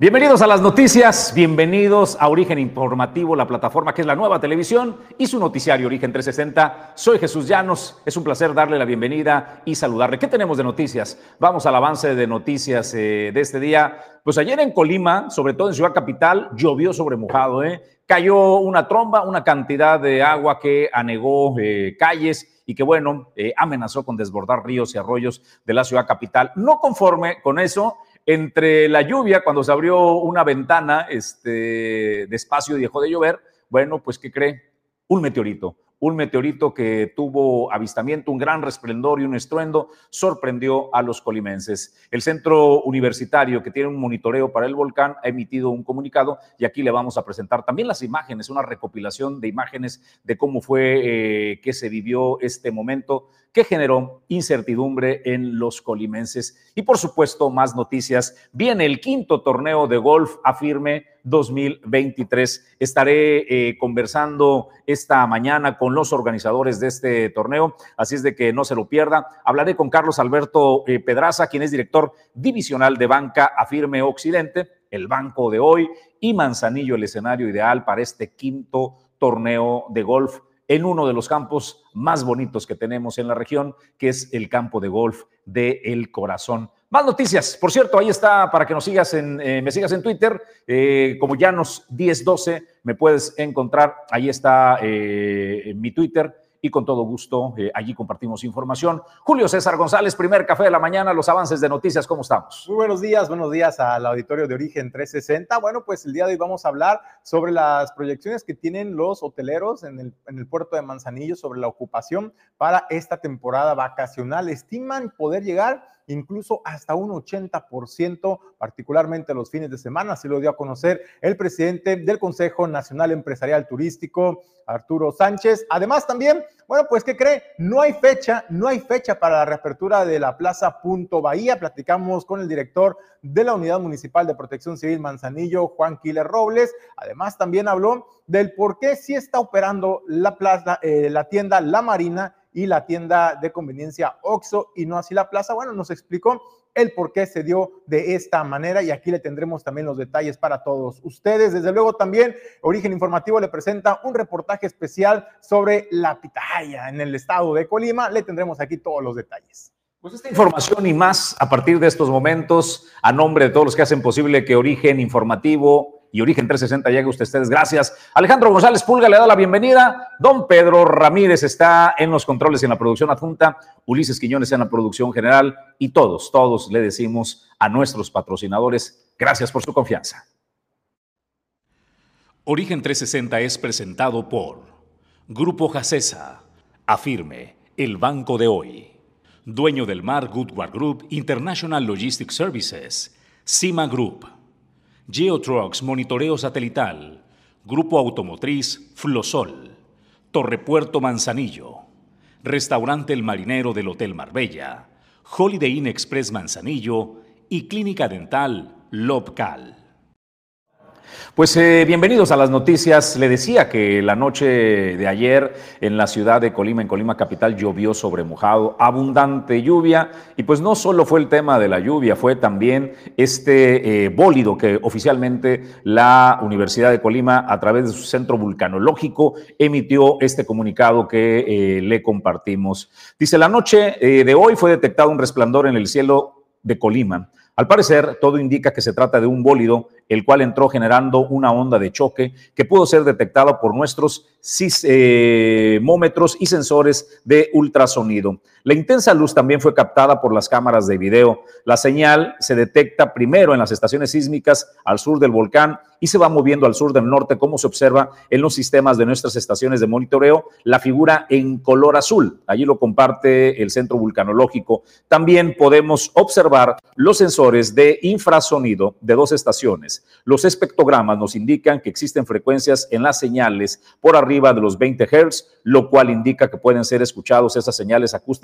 Bienvenidos a las noticias, bienvenidos a Origen Informativo, la plataforma que es la nueva televisión y su noticiario Origen 360. Soy Jesús Llanos, es un placer darle la bienvenida y saludarle. ¿Qué tenemos de noticias? Vamos al avance de noticias eh, de este día. Pues ayer en Colima, sobre todo en Ciudad Capital, llovió sobre mojado, ¿eh? cayó una tromba, una cantidad de agua que anegó eh, calles y que, bueno, eh, amenazó con desbordar ríos y arroyos de la ciudad capital. No conforme con eso, entre la lluvia, cuando se abrió una ventana este, de espacio y dejó de llover, bueno, pues ¿qué cree? Un meteorito, un meteorito que tuvo avistamiento, un gran resplendor y un estruendo, sorprendió a los colimenses. El centro universitario que tiene un monitoreo para el volcán ha emitido un comunicado y aquí le vamos a presentar también las imágenes, una recopilación de imágenes de cómo fue eh, que se vivió este momento que generó incertidumbre en los colimenses. Y por supuesto, más noticias. Viene el quinto torneo de golf afirme 2023. Estaré eh, conversando esta mañana con los organizadores de este torneo, así es de que no se lo pierda. Hablaré con Carlos Alberto eh, Pedraza, quien es director divisional de banca Afirme Occidente, el banco de hoy, y Manzanillo, el escenario ideal para este quinto torneo de golf en uno de los campos más bonitos que tenemos en la región, que es el campo de golf de El Corazón. Más noticias. Por cierto, ahí está para que nos sigas en, eh, me sigas en Twitter. Eh, como Llanos 1012, me puedes encontrar. Ahí está eh, mi Twitter y con todo gusto eh, allí compartimos información. Julio César González, primer café de la mañana, los avances de noticias, ¿cómo estamos? Muy buenos días, buenos días al auditorio de Origen 360. Bueno, pues el día de hoy vamos a hablar sobre las proyecciones que tienen los hoteleros el, en el puerto de Manzanillo sobre la ocupación para esta temporada vacacional. Estiman poder llegar incluso hasta un 80%, particularmente los fines de semana, así lo dio a conocer el presidente del Consejo Nacional Empresarial Turístico, Arturo Sánchez. Además también, bueno, pues ¿qué cree? No hay fecha, no hay fecha para la reapertura de la Plaza Punto Bahía. Platicamos con el director de la Unidad Municipal de Protección Civil Manzanillo, Juan Quiles Robles. Además también habló del por qué sí está operando la plaza, eh, la tienda La Marina y la tienda de conveniencia OXO y no así la plaza. Bueno, nos explicó el por qué se dio de esta manera y aquí le tendremos también los detalles para todos ustedes. Desde luego también Origen Informativo le presenta un reportaje especial sobre la pitaya en el estado de Colima. Le tendremos aquí todos los detalles. Pues esta información y más a partir de estos momentos, a nombre de todos los que hacen posible que Origen Informativo y Origen 360 llegue usted ustedes. Gracias. Alejandro González Pulga le da la bienvenida. Don Pedro Ramírez está en los controles en la producción adjunta. Ulises Quiñones en la producción general. Y todos, todos le decimos a nuestros patrocinadores, gracias por su confianza. Origen 360 es presentado por Grupo Jacesa, Afirme, el banco de hoy. Dueño del mar Goodward Group International Logistics Services, Cima Group. Geotrucks Monitoreo Satelital, Grupo Automotriz Flosol, Torrepuerto Manzanillo, Restaurante El Marinero del Hotel Marbella, Holiday Inn Express Manzanillo y Clínica Dental Lobcal. Pues eh, bienvenidos a las noticias. Le decía que la noche de ayer en la ciudad de Colima, en Colima capital, llovió sobre mojado, abundante lluvia. Y pues no solo fue el tema de la lluvia, fue también este eh, bólido que oficialmente la Universidad de Colima, a través de su centro vulcanológico, emitió este comunicado que eh, le compartimos. Dice, la noche de hoy fue detectado un resplandor en el cielo de Colima. Al parecer, todo indica que se trata de un bólido el cual entró generando una onda de choque que pudo ser detectada por nuestros sismómetros y sensores de ultrasonido. La intensa luz también fue captada por las cámaras de video. La señal se detecta primero en las estaciones sísmicas al sur del volcán y se va moviendo al sur del norte, como se observa en los sistemas de nuestras estaciones de monitoreo, la figura en color azul. Allí lo comparte el Centro Vulcanológico. También podemos observar los sensores de infrasonido de dos estaciones los espectrogramas nos indican que existen frecuencias en las señales por arriba de los 20 Hz, lo cual indica que pueden ser escuchados esas señales acústicas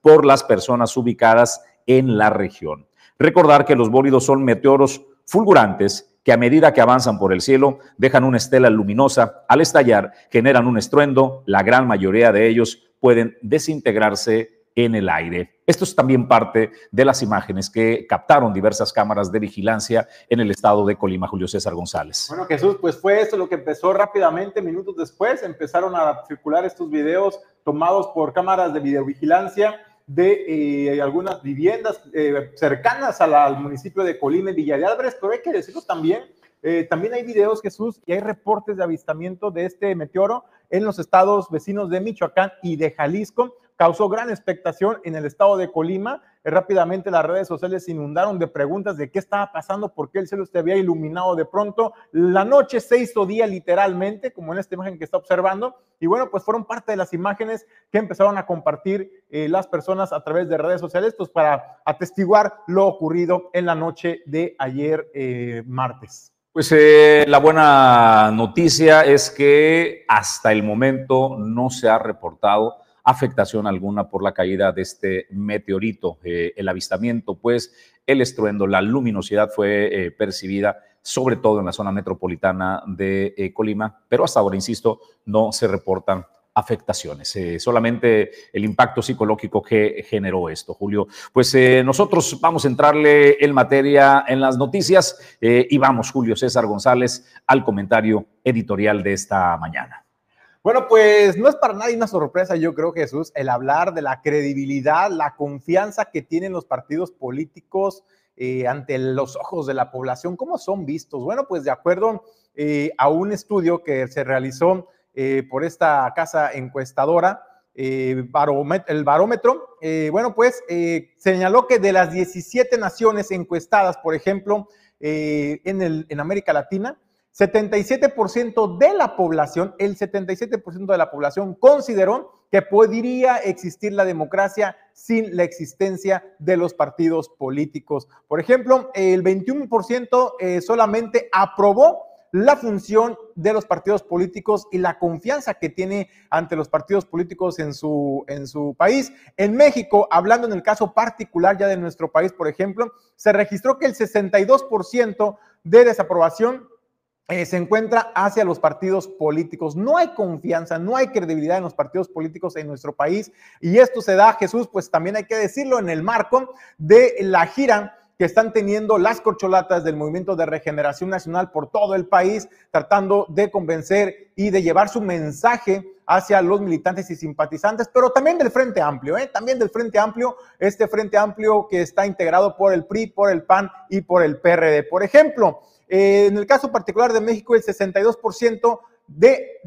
por las personas ubicadas en la región. Recordar que los bólidos son meteoros fulgurantes que a medida que avanzan por el cielo dejan una estela luminosa. Al estallar generan un estruendo. La gran mayoría de ellos pueden desintegrarse en el aire. Esto es también parte de las imágenes que captaron diversas cámaras de vigilancia en el estado de Colima, Julio César González. Bueno, Jesús, pues fue esto lo que empezó rápidamente, minutos después, empezaron a circular estos videos tomados por cámaras de videovigilancia de eh, algunas viviendas eh, cercanas al municipio de Colima y Villa de pero hay que decirlo también, eh, también hay videos, Jesús, y hay reportes de avistamiento de este meteoro en los estados vecinos de Michoacán y de Jalisco causó gran expectación en el estado de Colima. Eh, rápidamente las redes sociales se inundaron de preguntas de qué estaba pasando, por qué el cielo se había iluminado de pronto. La noche se hizo día literalmente, como en esta imagen que está observando. Y bueno, pues fueron parte de las imágenes que empezaron a compartir eh, las personas a través de redes sociales, pues para atestiguar lo ocurrido en la noche de ayer eh, martes. Pues la buena noticia es que hasta el momento no se ha reportado afectación alguna por la caída de este meteorito. Eh, el avistamiento, pues, el estruendo, la luminosidad fue eh, percibida sobre todo en la zona metropolitana de eh, Colima, pero hasta ahora, insisto, no se reportan afectaciones, solamente el impacto psicológico que generó esto, Julio. Pues nosotros vamos a entrarle en materia en las noticias y vamos, Julio César González, al comentario editorial de esta mañana. Bueno, pues no es para nadie una sorpresa, yo creo, Jesús, el hablar de la credibilidad, la confianza que tienen los partidos políticos eh, ante los ojos de la población. ¿Cómo son vistos? Bueno, pues de acuerdo eh, a un estudio que se realizó eh, por esta casa encuestadora, el barómetro, bueno, pues señaló que de las 17 naciones encuestadas, por ejemplo, en, el, en América Latina, 77% de la población, el 77% de la población consideró que podría existir la democracia sin la existencia de los partidos políticos. Por ejemplo, el 21% eh, solamente aprobó la función de los partidos políticos y la confianza que tiene ante los partidos políticos en su, en su país. En México, hablando en el caso particular ya de nuestro país, por ejemplo, se registró que el 62% de desaprobación eh, se encuentra hacia los partidos políticos. No hay confianza, no hay credibilidad en los partidos políticos en nuestro país. Y esto se da, Jesús, pues también hay que decirlo, en el marco de la gira que están teniendo las corcholatas del Movimiento de Regeneración Nacional por todo el país, tratando de convencer y de llevar su mensaje hacia los militantes y simpatizantes, pero también del Frente Amplio, ¿eh? también del Frente Amplio, este Frente Amplio que está integrado por el PRI, por el PAN y por el PRD. Por ejemplo, eh, en el caso particular de México, el 62% de,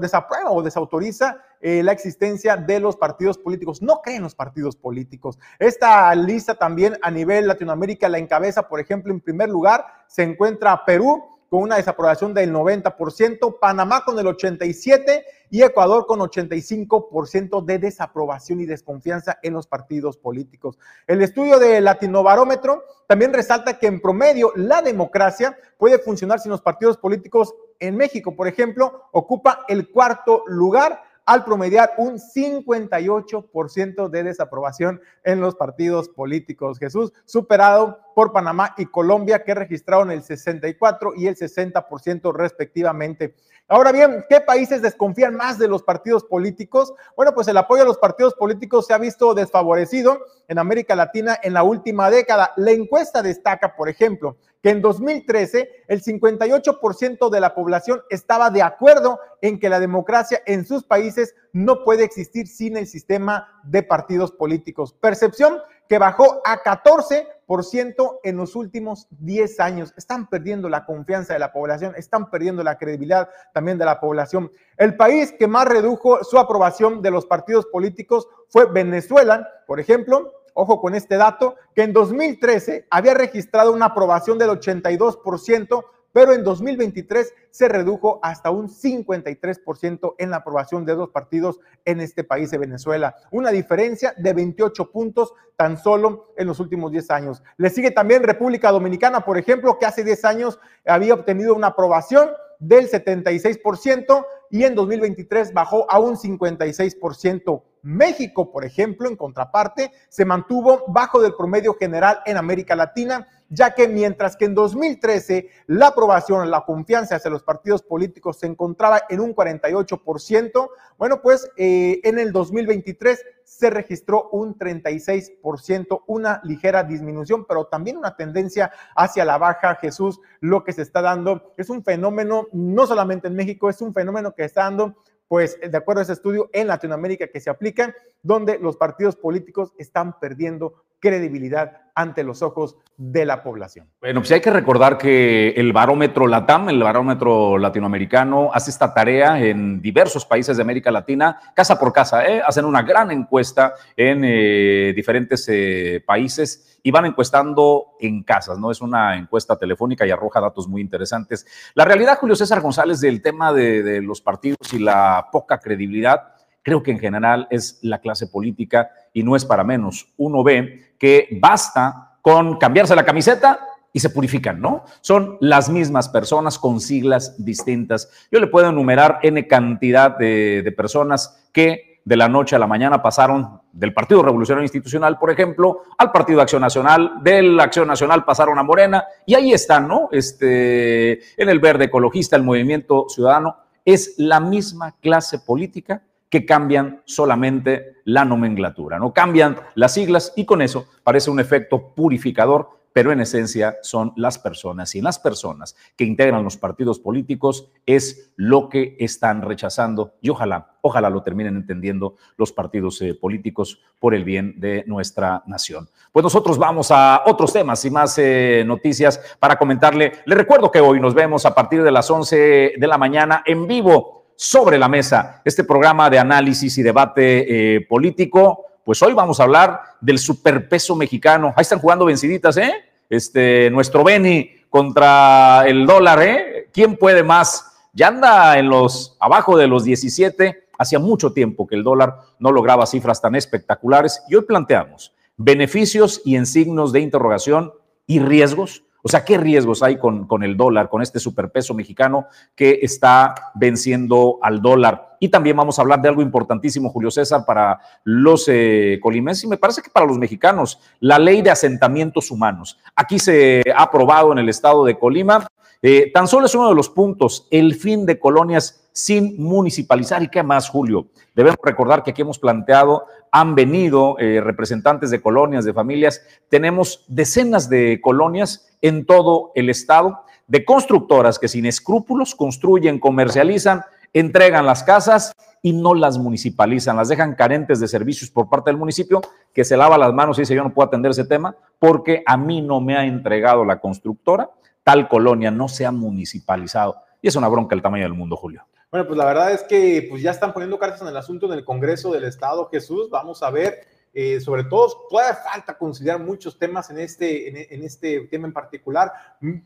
desaprueba o desautoriza eh, la existencia de los partidos políticos. No creen los partidos políticos. Esta lista también a nivel Latinoamérica la encabeza, por ejemplo, en primer lugar se encuentra Perú con una desaprobación del 90%, Panamá con el 87% y Ecuador con 85% de desaprobación y desconfianza en los partidos políticos. El estudio de Latinobarómetro también resalta que en promedio la democracia puede funcionar sin los partidos políticos en México, por ejemplo, ocupa el cuarto lugar al promediar un 58% de desaprobación en los partidos políticos. Jesús, superado por Panamá y Colombia, que registraron el 64 y el 60% respectivamente. Ahora bien, ¿qué países desconfían más de los partidos políticos? Bueno, pues el apoyo a los partidos políticos se ha visto desfavorecido en América Latina en la última década. La encuesta destaca, por ejemplo, que en 2013 el 58% de la población estaba de acuerdo en que la democracia en sus países no puede existir sin el sistema de partidos políticos. Percepción que bajó a 14% en los últimos 10 años. Están perdiendo la confianza de la población, están perdiendo la credibilidad también de la población. El país que más redujo su aprobación de los partidos políticos fue Venezuela, por ejemplo, ojo con este dato, que en 2013 había registrado una aprobación del 82%, pero en 2023 se redujo hasta un 53% en la aprobación de dos partidos en este país de Venezuela. Una diferencia de 28 puntos tan solo en los últimos 10 años. Le sigue también República Dominicana, por ejemplo, que hace 10 años había obtenido una aprobación del 76% y en 2023 bajó a un 56%. México, por ejemplo, en contraparte, se mantuvo bajo del promedio general en América Latina, ya que mientras que en 2013 la aprobación, la confianza hacia los partidos políticos se encontraba en un 48%, bueno, pues eh, en el 2023 se registró un 36%, una ligera disminución, pero también una tendencia hacia la baja. Jesús, lo que se está dando es un fenómeno, no solamente en México, es un fenómeno que está dando pues de acuerdo a ese estudio en Latinoamérica que se aplica, donde los partidos políticos están perdiendo credibilidad ante los ojos de la población. Bueno, pues hay que recordar que el barómetro LATAM, el barómetro latinoamericano, hace esta tarea en diversos países de América Latina, casa por casa, ¿eh? hacen una gran encuesta en eh, diferentes eh, países y van encuestando en casas, ¿no? Es una encuesta telefónica y arroja datos muy interesantes. La realidad, Julio César González, del tema de, de los partidos y la poca credibilidad, creo que en general es la clase política y no es para menos. Uno ve que basta con cambiarse la camiseta y se purifican, ¿no? Son las mismas personas con siglas distintas. Yo le puedo enumerar N cantidad de, personas que de la noche a la mañana pasaron del Partido Revolucionario Institucional, por ejemplo, al Partido Acción Nacional, de la Acción Nacional pasaron a Morena, y ahí están, ¿no? Este, en el verde ecologista, el movimiento ciudadano, es la misma clase política que cambian solamente la nomenclatura, no cambian las siglas y con eso parece un efecto purificador, pero en esencia son las personas y las personas que integran los partidos políticos es lo que están rechazando y ojalá, ojalá lo terminen entendiendo los partidos eh, políticos por el bien de nuestra nación. Pues nosotros vamos a otros temas y más eh, noticias para comentarle. Le recuerdo que hoy nos vemos a partir de las 11 de la mañana en vivo sobre la mesa, este programa de análisis y debate eh, político. Pues hoy vamos a hablar del superpeso mexicano. Ahí están jugando venciditas, ¿eh? Este, nuestro Beni contra el dólar, ¿eh? ¿Quién puede más? Ya anda en los, abajo de los 17. Hacía mucho tiempo que el dólar no lograba cifras tan espectaculares. Y hoy planteamos beneficios y en signos de interrogación y riesgos o sea, ¿qué riesgos hay con, con, el dólar, con este superpeso mexicano que está venciendo al dólar? Y también vamos a hablar de algo importantísimo, Julio César, para los eh, colimenses y me parece que para los mexicanos, la ley de asentamientos humanos. Aquí se ha aprobado en el estado de Colima. Eh, tan solo es uno de los puntos, el fin de colonias sin municipalizar. ¿Y qué más, Julio? Debemos recordar que aquí hemos planteado, han venido eh, representantes de colonias, de familias. Tenemos decenas de colonias en todo el estado de constructoras que sin escrúpulos construyen, comercializan, entregan las casas y no las municipalizan, las dejan carentes de servicios por parte del municipio, que se lava las manos y dice yo no puedo atender ese tema porque a mí no me ha entregado la constructora, tal colonia no se ha municipalizado. Y es una bronca el tamaño del mundo, Julio. Bueno, pues la verdad es que pues ya están poniendo cartas en el asunto en el Congreso del Estado, Jesús. Vamos a ver eh, sobre todo, todavía falta considerar muchos temas en este, en, este tema en particular.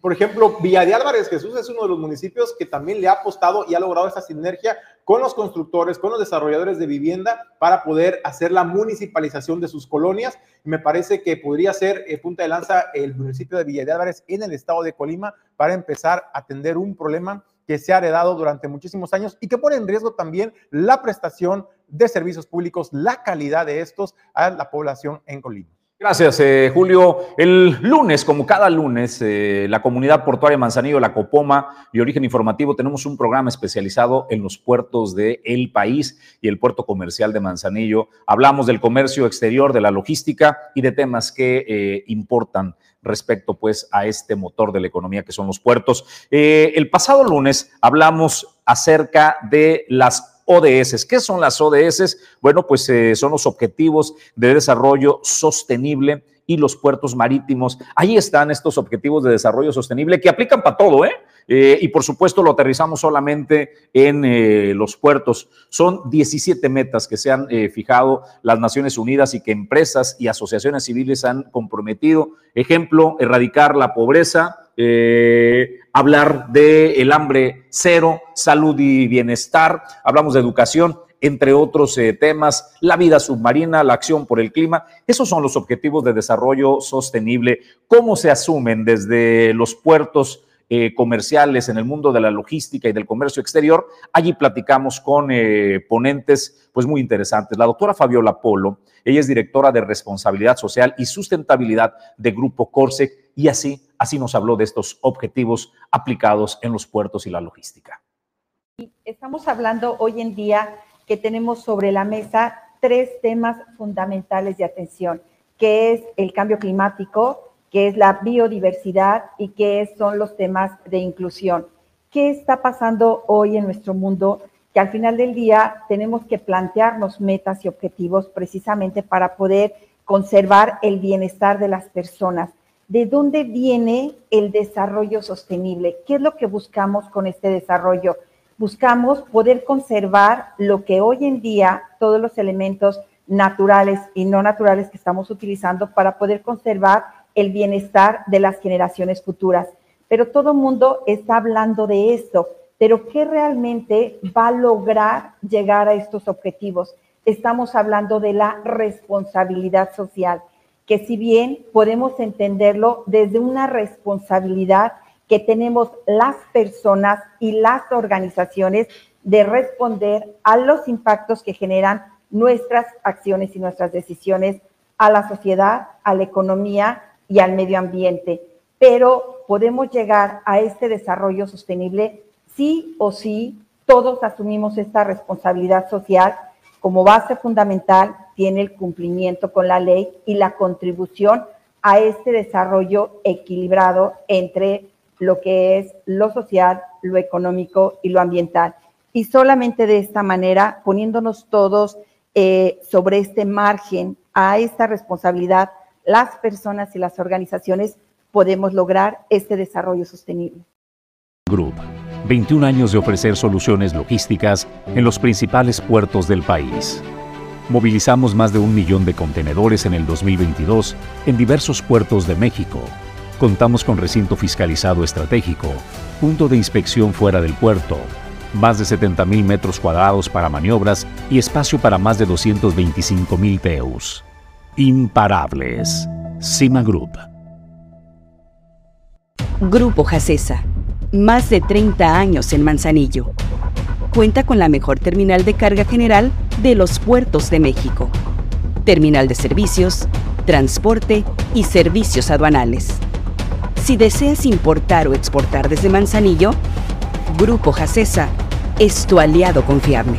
Por ejemplo, Villa de Álvarez Jesús es uno de los municipios que también le ha apostado y ha logrado esa sinergia con los constructores, con los desarrolladores de vivienda para poder hacer la municipalización de sus colonias. Me parece que podría ser eh, punta de lanza el municipio de Villa de Álvarez en el estado de Colima para empezar a atender un problema que se ha heredado durante muchísimos años y que pone en riesgo también la prestación de servicios públicos, la calidad de estos a la población en Colima. Gracias, eh, Julio. El lunes, como cada lunes, eh, la comunidad portuaria Manzanillo, la Copoma y Origen Informativo, tenemos un programa especializado en los puertos el país y el puerto comercial de Manzanillo. Hablamos del comercio exterior, de la logística y de temas que eh, importan respecto pues a este motor de la economía que son los puertos. Eh, el pasado lunes hablamos acerca de las ODS. ¿Qué son las ODS? Bueno, pues eh, son los Objetivos de Desarrollo Sostenible y los puertos marítimos. Ahí están estos objetivos de desarrollo sostenible que aplican para todo, ¿eh? Eh, y por supuesto lo aterrizamos solamente en eh, los puertos. Son 17 metas que se han eh, fijado las Naciones Unidas y que empresas y asociaciones civiles han comprometido. Ejemplo, erradicar la pobreza, hablar del el hambre cero, salud y bienestar, hablamos de educación, entre otros temas, la vida submarina, la acción por el clima. Esos son los objetivos de desarrollo sostenible. ¿Cómo se asumen desde los puertos? Eh, comerciales en el mundo de la logística y del comercio exterior. Allí platicamos con eh, ponentes pues muy interesantes. La doctora Fabiola Polo, ella es directora de responsabilidad social y sustentabilidad de Grupo Corsec y así, así nos habló de estos objetivos aplicados en los puertos y la logística. Estamos hablando hoy en día que tenemos sobre la mesa tres temas fundamentales de atención, que es el cambio climático, que es la biodiversidad y que son los temas de inclusión. ¿Qué está pasando hoy en nuestro mundo? Que al final del día tenemos que plantearnos metas y objetivos precisamente para poder conservar el bienestar de las personas. ¿De dónde viene el desarrollo sostenible? ¿Qué es lo que buscamos con este desarrollo? Buscamos poder conservar lo que hoy en día, todos los elementos naturales y no naturales que estamos utilizando para poder conservar el bienestar de las generaciones futuras. Pero todo el mundo está hablando de esto, pero ¿qué realmente va a lograr llegar a estos objetivos? Estamos hablando de la responsabilidad social, que si bien podemos entenderlo desde una responsabilidad que tenemos las personas y las organizaciones de responder a los impactos que generan nuestras acciones y nuestras decisiones a la sociedad, a la economía y al medio ambiente. Pero podemos llegar a este desarrollo sostenible sí o sí, todos asumimos esta responsabilidad social como base fundamental, tiene el cumplimiento con la ley y la contribución a este desarrollo equilibrado entre lo que es lo social, lo económico y lo ambiental. Y solamente de esta manera, poniéndonos todos eh, sobre este margen a esta responsabilidad, las personas y las organizaciones podemos lograr este desarrollo sostenible. Group, 21 años de ofrecer soluciones logísticas en los principales puertos del país. Movilizamos más de un millón de contenedores en el 2022 en diversos puertos de México. Contamos con recinto fiscalizado estratégico, punto de inspección fuera del puerto, más de 70.000 metros cuadrados para maniobras y espacio para más de 225.000 TEUs. Imparables. Cima Group. Grupo Jacesa. Más de 30 años en Manzanillo. Cuenta con la mejor terminal de carga general de los puertos de México. Terminal de servicios, transporte y servicios aduanales. Si deseas importar o exportar desde Manzanillo, Grupo Jacesa es tu aliado confiable.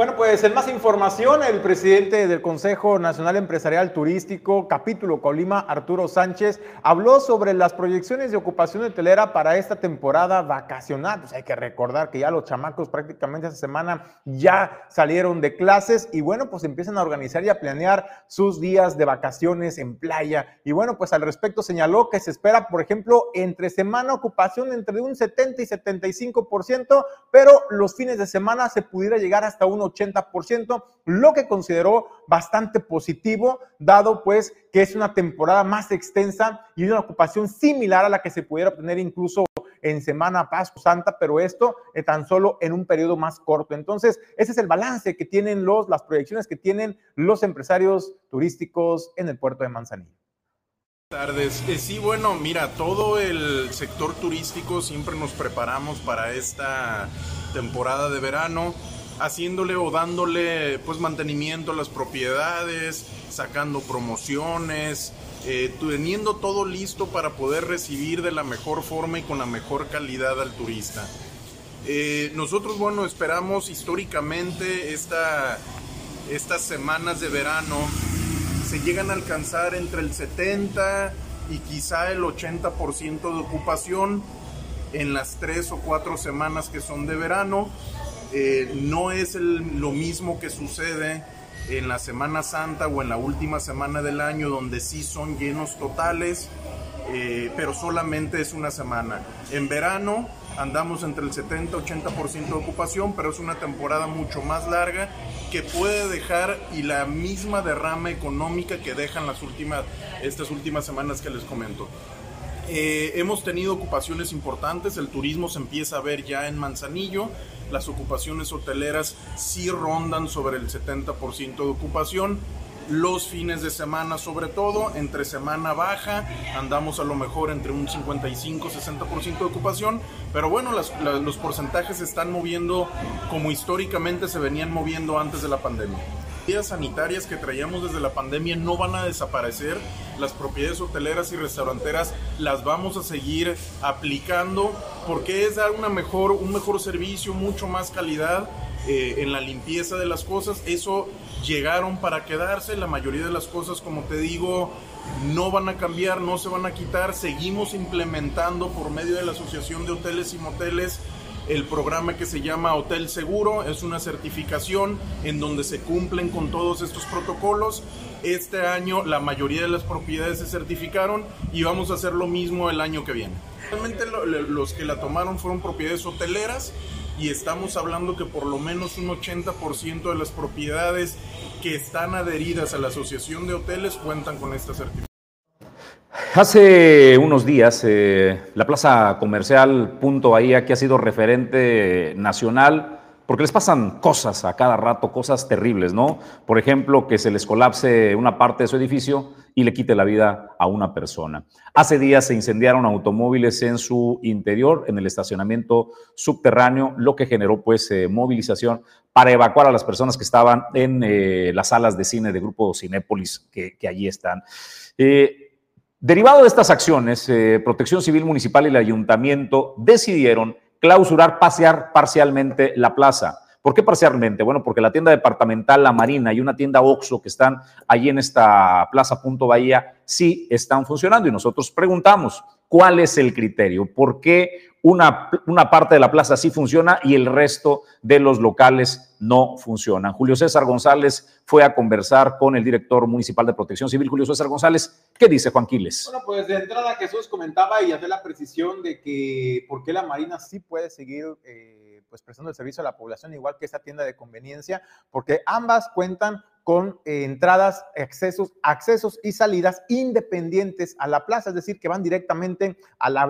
Bueno, pues en más información, el presidente del Consejo Nacional Empresarial Turístico, capítulo Colima, Arturo Sánchez, habló sobre las proyecciones de ocupación hotelera para esta temporada vacacional. Pues hay que recordar que ya los chamacos prácticamente esta semana ya salieron de clases y bueno, pues empiezan a organizar y a planear sus días de vacaciones en playa. Y bueno, pues al respecto señaló que se espera, por ejemplo, entre semana ocupación entre un 70 y 75%, pero los fines de semana se pudiera llegar hasta un 80%, lo que consideró bastante positivo, dado pues que es una temporada más extensa y una ocupación similar a la que se pudiera obtener incluso en Semana Pascua Santa, pero esto es tan solo en un periodo más corto. Entonces, ese es el balance que tienen los, las proyecciones que tienen los empresarios turísticos en el puerto de Manzanillo. tardes. Eh, sí, bueno, mira, todo el sector turístico siempre nos preparamos para esta temporada de verano haciéndole o dándole pues mantenimiento a las propiedades, sacando promociones, eh, teniendo todo listo para poder recibir de la mejor forma y con la mejor calidad al turista. Eh, nosotros, bueno, esperamos históricamente esta, estas semanas de verano se llegan a alcanzar entre el 70 y quizá el 80% de ocupación en las tres o cuatro semanas que son de verano eh, no es lo mismo que sucede en la Semana Santa o en la última semana del año donde sí son llenos totales, eh, pero solamente es una semana. En verano andamos entre el 70-80% de ocupación, pero es una temporada mucho más larga que puede dejar y la misma derrama económica que dejan las últimas, estas últimas semanas que les comento. Eh, hemos tenido ocupaciones importantes, el turismo se empieza a ver ya en Manzanillo, las ocupaciones hoteleras sí rondan sobre el 70% de ocupación, los fines de semana sobre todo, entre semana baja, andamos a lo mejor entre un 55-60% de ocupación, pero bueno, los porcentajes se están moviendo como históricamente se venían moviendo antes de la pandemia sanitarias que traíamos desde la pandemia no van a desaparecer. Las propiedades hoteleras y restauranteras las vamos a seguir aplicando porque es dar una mejor, un mejor servicio, mucho más calidad eh, en la limpieza de las cosas. Eso llegaron para quedarse. La mayoría de las cosas, como te digo, no van a cambiar, no se van a quitar. Seguimos implementando por medio de la Asociación de Hoteles y Moteles el programa que se llama Hotel Seguro. Es una certificación en donde se cumplen con todos estos protocolos. Este año la mayoría de las propiedades se certificaron y vamos a hacer lo mismo el año que viene. Realmente los que la tomaron fueron propiedades hoteleras y estamos hablando que por lo menos un 80% de las propiedades que están adheridas a la Asociación de Hoteles cuentan con esta certificación. Hace unos días, eh, la plaza comercial Punto Bahía, que ha sido referente nacional, porque les pasan cosas a cada rato, cosas terribles, ¿no? Por ejemplo, que se les colapse una parte de su edificio y le quite la vida a una persona. Hace días se incendiaron automóviles en su interior, en el estacionamiento subterráneo, lo que generó pues eh, movilización para evacuar a las personas que estaban en eh, las salas de cine de Grupo Cinépolis que, que allí están. Derivado de estas acciones, eh, Protección Civil Municipal y el Ayuntamiento decidieron clausurar, pasear parcialmente la plaza. ¿Por qué parcialmente? Bueno, porque la tienda departamental La Marina y una tienda Oxxo que están allí en esta Plaza Punto Bahía sí están funcionando y nosotros preguntamos, ¿cuál es el criterio? ¿Por qué una, una parte de la plaza sí funciona y el resto de los locales no funcionan. Julio César González fue a conversar con el director municipal de protección civil, Julio César González. ¿Qué dice Juan Quiles? Bueno, pues de entrada Jesús comentaba y hace la precisión de que por qué la Marina sí puede seguir eh, pues prestando el servicio a la población, igual que esta tienda de conveniencia, porque ambas cuentan con eh, entradas, accesos, accesos y salidas independientes a la plaza, es decir, que van directamente a la,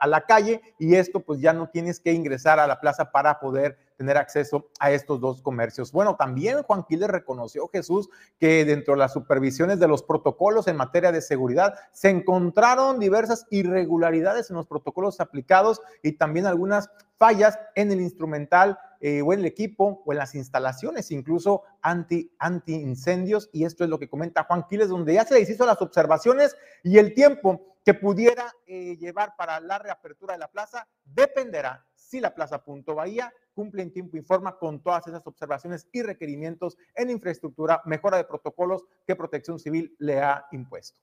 a la, calle y esto pues ya no tienes que ingresar a la plaza para poder tener acceso a estos dos comercios. Bueno, también Juan Quiles reconoció, Jesús, que dentro de las supervisiones de los protocolos en materia de seguridad se encontraron diversas irregularidades en los protocolos aplicados y también algunas fallas en el instrumental eh, o en el equipo o en las instalaciones, incluso anti, anti incendios. Y esto es lo que comenta Juan Quiles, donde ya se les hizo las observaciones y el tiempo que pudiera eh, llevar para la reapertura de la plaza dependerá si la Plaza Punto Bahía cumple en tiempo y forma con todas esas observaciones y requerimientos en infraestructura, mejora de protocolos que Protección Civil le ha impuesto.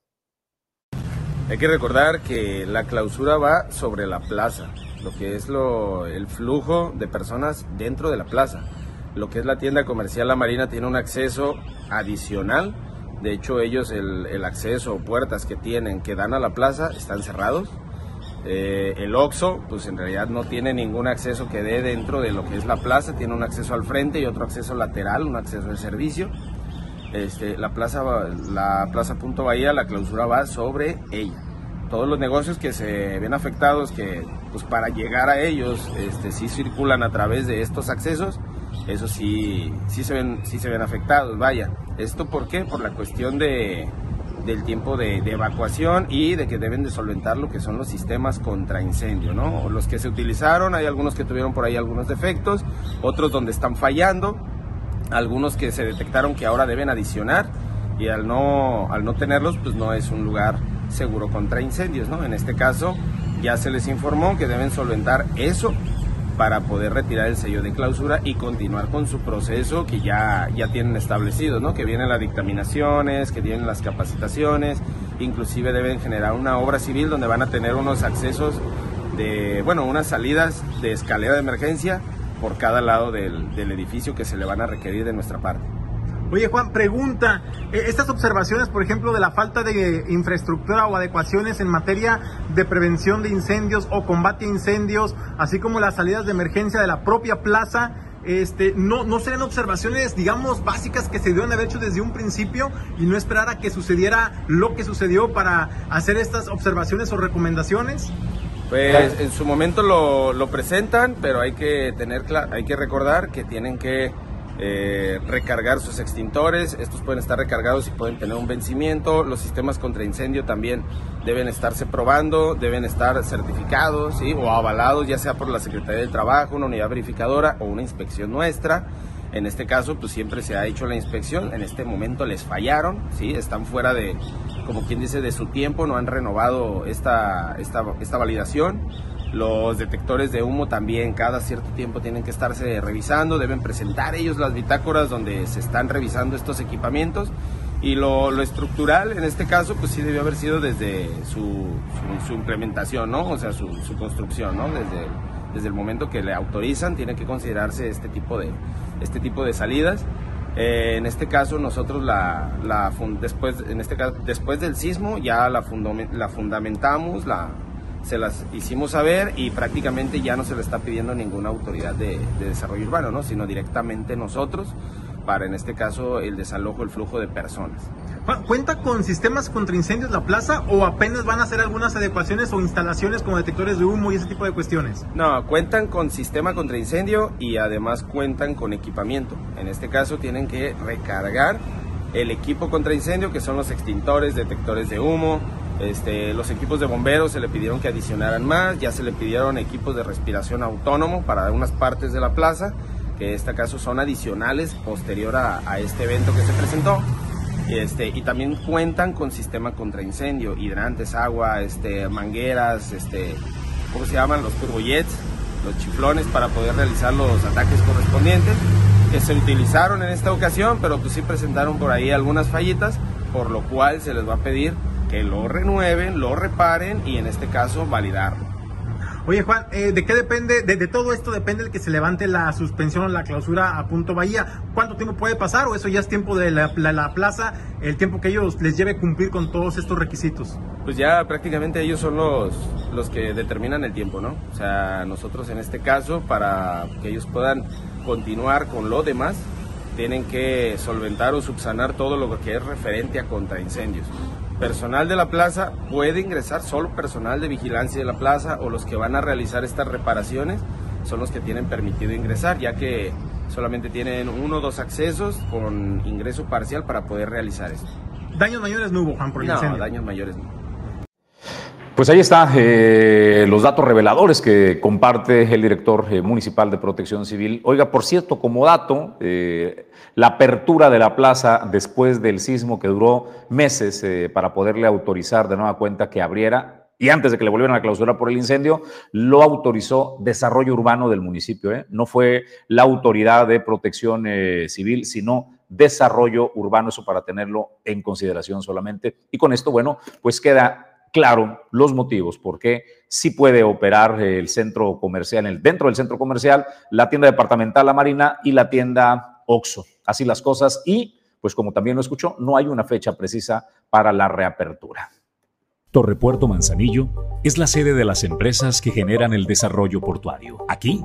Hay que recordar que la clausura va sobre la plaza, lo que es lo, el flujo de personas dentro de la plaza. Lo que es la tienda comercial La Marina tiene un acceso adicional. De hecho, ellos el, el acceso o puertas que tienen que dan a la plaza están cerrados. Eh, el OXO, pues en realidad no tiene ningún acceso que dé dentro de lo que es la plaza, tiene un acceso al frente y otro acceso lateral, un acceso de servicio. Este, la plaza, la plaza Punto Bahía, la clausura va sobre ella. Todos los negocios que se ven afectados, que pues para llegar a ellos, este, sí circulan a través de estos accesos, eso sí, sí se ven, sí se ven afectados. Vaya, esto por qué? Por la cuestión de, del tiempo de, evacuación y de que deben de solventar lo que son los sistemas contra incendio, ¿no? Los que se utilizaron, hay algunos que tuvieron por ahí algunos defectos, otros donde están fallando, algunos que se detectaron que ahora deben adicionar y al no, al no tenerlos, pues no es un lugar seguro contra incendios, ¿no? En este caso ya se les informó que deben solventar eso para poder retirar el sello de clausura y continuar con su proceso que ya, ya tienen establecido, ¿no? Que vienen las dictaminaciones, que vienen las capacitaciones, inclusive deben generar una obra civil donde van a tener unos accesos de, bueno, unas salidas de escalera de emergencia por cada lado del, del edificio que se le van a requerir de nuestra parte. Oye Juan, pregunta, eh, estas observaciones, por ejemplo, de la falta de infraestructura o adecuaciones en materia de prevención de incendios o combate a incendios, así como las salidas de emergencia de la propia plaza, este, no, no serían observaciones, digamos, básicas que se debieron haber hecho desde un principio y no esperar a que sucediera lo que sucedió para hacer estas observaciones o recomendaciones? Pues en su momento lo, lo presentan, pero hay que tener hay que recordar que tienen que eh, recargar sus extintores, estos pueden estar recargados y pueden tener un vencimiento, los sistemas contra incendio también deben estarse probando, deben estar certificados ¿sí? o avalados ya sea por la Secretaría del Trabajo, una unidad verificadora o una inspección nuestra. En este caso, pues siempre se ha hecho la inspección. En este momento les fallaron, ¿sí? Están fuera de, como quien dice, de su tiempo, no han renovado esta, esta, esta validación. Los detectores de humo también cada cierto tiempo tienen que estarse revisando, deben presentar ellos las bitácoras donde se están revisando estos equipamientos. Y lo, lo estructural, en este caso, pues sí debió haber sido desde su, su, implementación, ¿no? O sea, su, su, construcción, ¿no? Desde, desde el momento que le autorizan, tiene que considerarse este tipo de, este tipo de salidas. Eh, en este caso nosotros la, la después en este caso después del sismo ya la, la fundamentamos la, se las hicimos saber y prácticamente ya no se le está pidiendo ninguna autoridad de, desarrollo urbano, ¿no? sino directamente nosotros para en este caso el desalojo, el flujo de personas. ¿Cuenta con sistemas contra incendios la plaza o apenas van a hacer algunas adecuaciones o instalaciones como detectores de humo y ese tipo de cuestiones? No, cuentan con sistema contra incendio y además cuentan con equipamiento. En este caso tienen que recargar el equipo contra incendio que son los extintores, detectores de humo, este, los equipos de bomberos se le pidieron que adicionaran más, ya se le pidieron equipos de respiración autónomo para unas partes de la plaza, que en este caso son adicionales posterior a, este evento que se presentó. Este, y también cuentan con sistema contra incendio, hidrantes, agua, este, mangueras, este, ¿cómo se llaman? Los turbojets, los chiflones para poder realizar los ataques correspondientes, que se utilizaron en esta ocasión, pero pues sí presentaron por ahí algunas fallitas, por lo cual se les va a pedir que lo renueven, lo reparen y en este caso validarlo. Oye Juan, eh, ¿de qué depende? De, todo esto depende el que se levante la suspensión o la clausura a punto Bahía. ¿Cuánto tiempo puede pasar o eso ya es tiempo de la, plaza, el tiempo que ellos les lleve cumplir con todos estos requisitos? Pues ya prácticamente ellos son los, los que determinan el tiempo, ¿no? O sea, nosotros en este caso, para que ellos puedan continuar con lo demás, tienen que solventar o subsanar todo lo que es referente a contraincendios personal de la plaza puede ingresar, solo personal de vigilancia de la plaza o los que van a realizar estas reparaciones son los que tienen permitido ingresar, ya que solamente tienen uno o dos accesos con ingreso parcial para poder realizar esto. ¿Daños mayores no hubo, Juan, por el No, daños mayores no. Pues ahí está eh, los datos reveladores que comparte el director eh, municipal de Protección Civil. Oiga, por cierto, como dato, eh, la apertura de la plaza después del sismo que duró meses para poderle autorizar de nueva cuenta que abriera y antes de que le volvieran a clausurar por el incendio, lo autorizó Desarrollo Urbano del municipio. No fue la autoridad de protección civil, sino Desarrollo Urbano, eso para tenerlo en consideración solamente. Y con esto, bueno, pues queda claro los motivos por qué sí puede operar el centro comercial, dentro del centro comercial, la tienda departamental La Marina y la tienda Oxo. Así las cosas y, pues como también lo escuchó, no hay una fecha precisa para la reapertura. Torrepuerto Manzanillo es la sede de las empresas que generan el desarrollo portuario. Aquí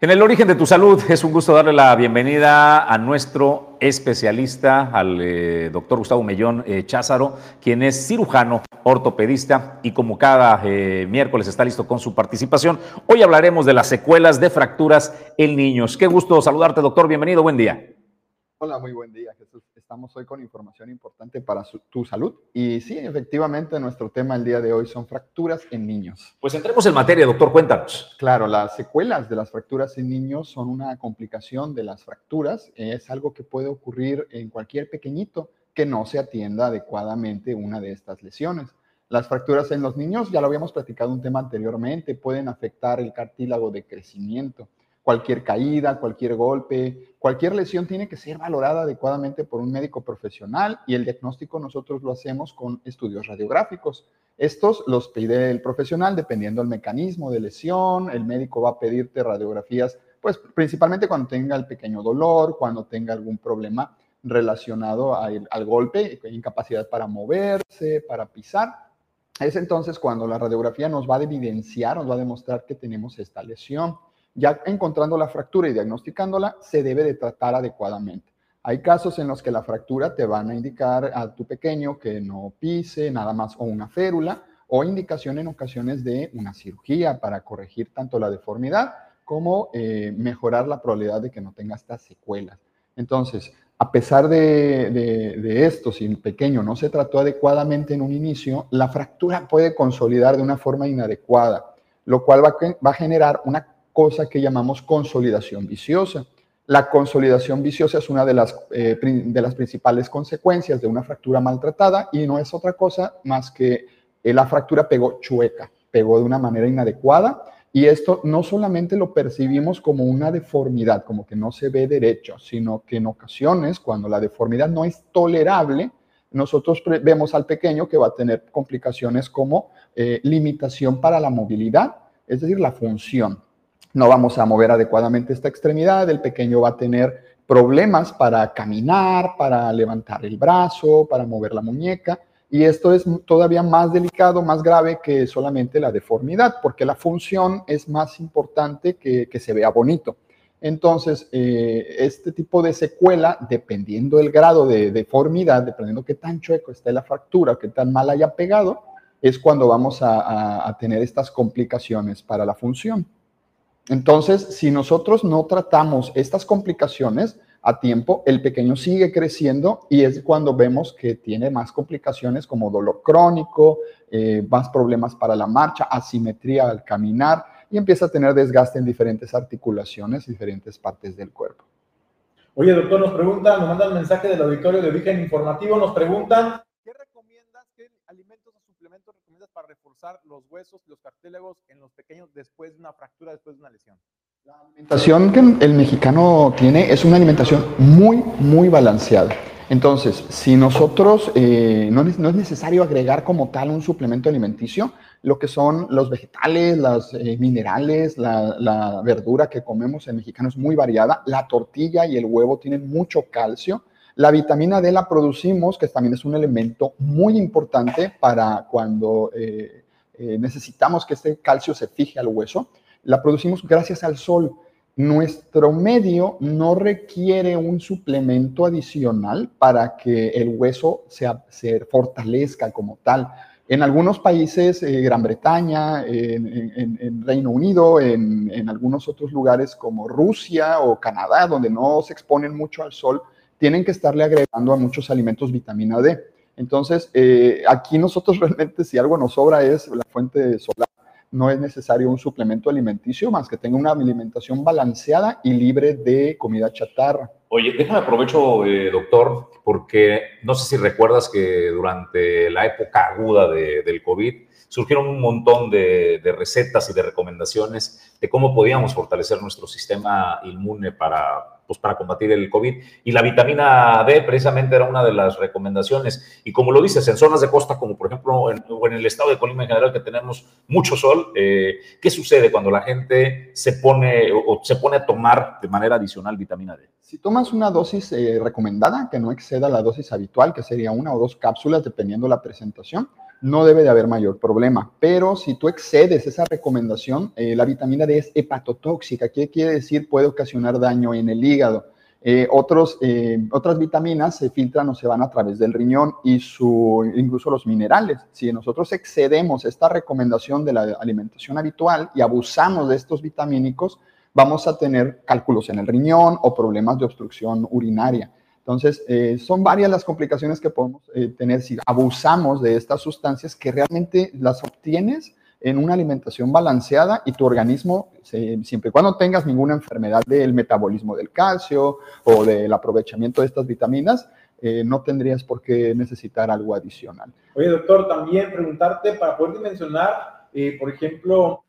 En el origen de tu salud es un gusto darle la bienvenida a nuestro especialista, al eh, doctor Gustavo Mellón eh, Cházaro, quien es cirujano, ortopedista y como cada eh, miércoles está listo con su participación. Hoy hablaremos de las secuelas de fracturas en niños. Qué gusto saludarte, doctor. Bienvenido, buen día. Hola, muy buen día, estamos hoy con información importante para tu salud. Y sí, efectivamente, nuestro tema el día de hoy son fracturas en niños. Pues entremos en materia, doctor, cuéntanos. Claro, las secuelas de las fracturas en niños son una complicación de las fracturas. Es algo que puede ocurrir en cualquier pequeñito que no se atienda adecuadamente una de estas lesiones. Las fracturas en los niños, ya lo habíamos platicado un tema anteriormente, pueden afectar el cartílago de crecimiento cualquier caída, cualquier golpe, cualquier lesión tiene que ser valorada adecuadamente por un médico profesional y el diagnóstico nosotros lo hacemos con estudios radiográficos. Estos los pide el profesional dependiendo del mecanismo de lesión, el médico va a pedirte radiografías, pues principalmente cuando tenga el pequeño dolor, cuando tenga algún problema relacionado al, al golpe, incapacidad para moverse, para pisar. Es entonces cuando la radiografía nos va a evidenciar, nos va a demostrar que tenemos esta lesión ya encontrando la fractura y diagnosticándola, se debe de tratar adecuadamente. Hay casos en los que la fractura te van a indicar a tu pequeño que no pise nada más o una férula o indicación en ocasiones de una cirugía para corregir tanto la deformidad como eh, mejorar la probabilidad de que no tenga estas secuelas. Entonces, a pesar de, esto, si el pequeño no se trató adecuadamente en un inicio, la fractura puede consolidar de una forma inadecuada, lo cual va, va a generar una cosa que llamamos consolidación viciosa. La consolidación viciosa es una de las, eh, de las principales consecuencias de una fractura maltratada y no es otra cosa más que eh, la fractura pegó chueca, pegó de una manera inadecuada y esto no solamente lo percibimos como una deformidad, como que no se ve derecho, sino que en ocasiones, cuando la deformidad no es tolerable, nosotros vemos al pequeño que va a tener complicaciones como eh, limitación para la movilidad, es decir, la función no vamos a mover adecuadamente esta extremidad, el pequeño va a tener problemas para caminar, para levantar el brazo, para mover la muñeca. Y esto es todavía más delicado, más grave que solamente la deformidad, porque la función es más importante que, que se vea bonito. Entonces, eh, este tipo de secuela, dependiendo del grado de deformidad, dependiendo qué tan chueco esté la fractura, qué tan mal haya pegado, es cuando vamos a tener estas complicaciones para la función. Entonces, si nosotros no tratamos estas complicaciones a tiempo, el pequeño sigue creciendo y es cuando vemos que tiene más complicaciones como dolor crónico, eh, más problemas para la marcha, asimetría al caminar y empieza a tener desgaste en diferentes articulaciones, diferentes partes del cuerpo. Oye, doctor, nos preguntan, nos mandan mensaje del auditorio de origen informativo, nos preguntan para reforzar los huesos los cartílagos en los pequeños después de una fractura, después de una lesión? La alimentación que el mexicano tiene es una alimentación muy, muy balanceada. Entonces, si nosotros eh, no, es, necesario agregar como tal un suplemento alimenticio, lo que son los vegetales, los eh, minerales, la, la, verdura que comemos en mexicano es muy variada, la tortilla y el huevo tienen mucho calcio, la vitamina D la producimos, que también es un elemento muy importante para cuando eh, eh, necesitamos que este calcio se fije al hueso. La producimos gracias al sol. Nuestro medio no requiere un suplemento adicional para que el hueso se, se fortalezca como tal. En algunos países, eh, Gran Bretaña, en, Reino Unido, en, en, algunos otros lugares como Rusia o Canadá, donde no se exponen mucho al sol, tienen que estarle agregando a muchos alimentos vitamina D. Entonces, eh, aquí nosotros realmente si algo nos sobra es la fuente solar. No es necesario un suplemento alimenticio más que tenga una alimentación balanceada y libre de comida chatarra. Oye, déjame aprovecho, eh, doctor, porque no sé si recuerdas que durante la época aguda del COVID surgieron un montón de, recetas y de recomendaciones de cómo podíamos fortalecer nuestro sistema inmune para, pues, para combatir el COVID. Y la vitamina D precisamente era una de las recomendaciones. Y como lo dices, en zonas de costa, como por ejemplo en, en el estado de Colima en general, que tenemos mucho sol, eh, ¿qué sucede cuando la gente se pone o se pone a tomar de manera adicional vitamina D? Si tomas una dosis eh, recomendada, que no exceda la dosis habitual, que sería una o dos cápsulas dependiendo la presentación, no debe de haber mayor problema. Pero si tú excedes esa recomendación, eh, la vitamina D es hepatotóxica. ¿Qué quiere decir? Puede ocasionar daño en el hígado. Eh, otros, otras vitaminas se filtran o se van a través del riñón y su, incluso los minerales. Si nosotros excedemos esta recomendación de la alimentación habitual y abusamos de estos vitamínicos, vamos a tener cálculos en el riñón o problemas de obstrucción urinaria. Entonces, eh, son varias las complicaciones que podemos eh, tener si abusamos de estas sustancias que realmente las obtienes en una alimentación balanceada y tu organismo, siempre y cuando tengas ninguna enfermedad del metabolismo del calcio o del aprovechamiento de estas vitaminas, eh, no tendrías por qué necesitar algo adicional. Oye, doctor, también preguntarte para poder dimensionar, por ejemplo,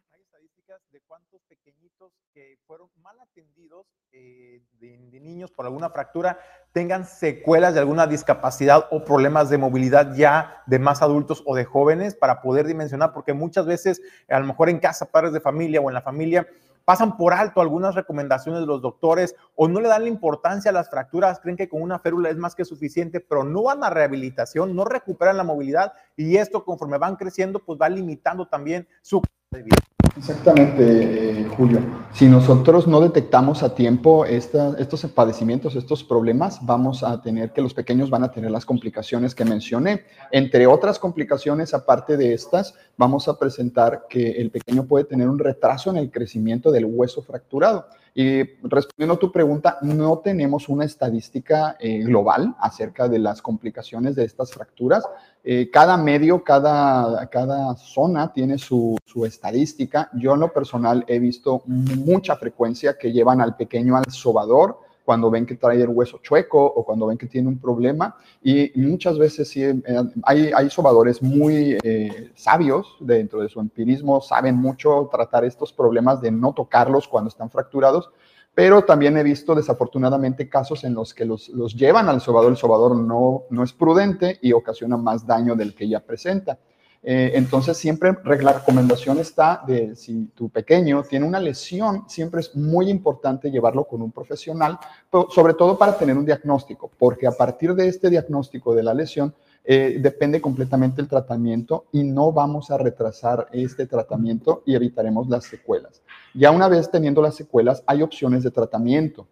de, niños por alguna fractura tengan secuelas de alguna discapacidad o problemas de movilidad ya de más adultos o de jóvenes para poder dimensionar, porque muchas veces, a lo mejor en casa, padres de familia o en la familia, pasan por alto algunas recomendaciones de los doctores o no le dan la importancia a las fracturas, creen que con una férula es más que suficiente, pero no van a rehabilitación, no recuperan la movilidad y esto conforme van creciendo, pues va limitando también su vida. Exactamente, eh, Julio. Si nosotros no detectamos a tiempo estos padecimientos, estos problemas, vamos a tener que los pequeños van a tener las complicaciones que mencioné. Entre otras complicaciones, aparte de estas, vamos a presentar que el pequeño puede tener un retraso en el crecimiento del hueso fracturado. Y respondiendo a tu pregunta, no tenemos una estadística eh, global acerca de las complicaciones de estas fracturas. Eh, cada medio, cada, cada zona tiene su, su, estadística. Yo en lo personal he visto mucha frecuencia que llevan al pequeño al sobador cuando ven que trae el hueso chueco o cuando ven que tiene un problema. Y muchas veces sí, eh, hay, hay sobadores muy eh, sabios dentro de su empirismo, saben mucho tratar estos problemas de no tocarlos cuando están fracturados, pero también he visto desafortunadamente casos en los que los, los llevan al sobador, el sobador no, no es prudente y ocasiona más daño del que ya presenta. Eh, entonces, siempre la recomendación está de si tu pequeño tiene una lesión, siempre es muy importante llevarlo con un profesional, sobre todo para tener un diagnóstico, porque a partir de este diagnóstico de la lesión, eh, depende completamente el tratamiento y no vamos a retrasar este tratamiento y evitaremos las secuelas. Ya una vez teniendo las secuelas, hay opciones de tratamiento.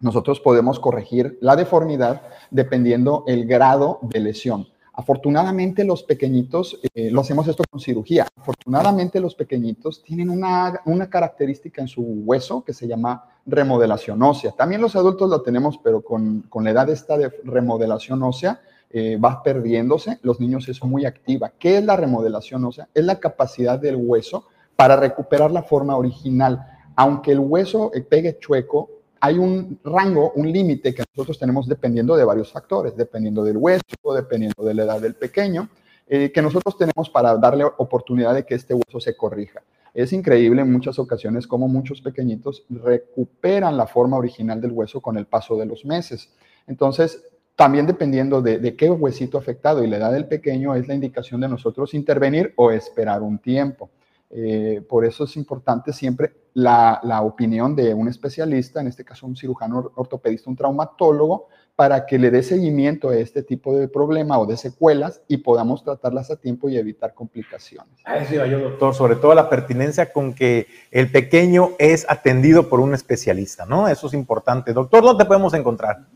Nosotros podemos corregir la deformidad dependiendo el grado de lesión. Afortunadamente los pequeñitos, eh, lo hacemos esto con cirugía, afortunadamente los pequeñitos tienen una, característica en su hueso que se llama remodelación ósea. También los adultos lo tenemos, pero con, la edad esta de remodelación ósea eh, va perdiéndose, los niños es muy activa. ¿Qué es la remodelación ósea? Es la capacidad del hueso para recuperar la forma original. Aunque el hueso eh, pegue chueco, hay un rango, un límite que nosotros tenemos dependiendo de varios factores, dependiendo del hueso, dependiendo de la edad del pequeño, eh, que nosotros tenemos para darle oportunidad de que este hueso se corrija. Es increíble en muchas ocasiones cómo muchos pequeñitos recuperan la forma original del hueso con el paso de los meses. Entonces, también dependiendo de, de, qué huesito afectado y la edad del pequeño es la indicación de nosotros intervenir o esperar un tiempo. Eh, por eso es importante siempre la, opinión de un especialista, en este caso un cirujano ortopedista, un traumatólogo, para que le dé seguimiento a este tipo de problema o de secuelas y podamos tratarlas a tiempo y evitar complicaciones. A eso iba yo, doctor, sobre todo la pertinencia con que el pequeño es atendido por un especialista, ¿no? Eso es importante. Doctor, ¿dónde podemos encontrar?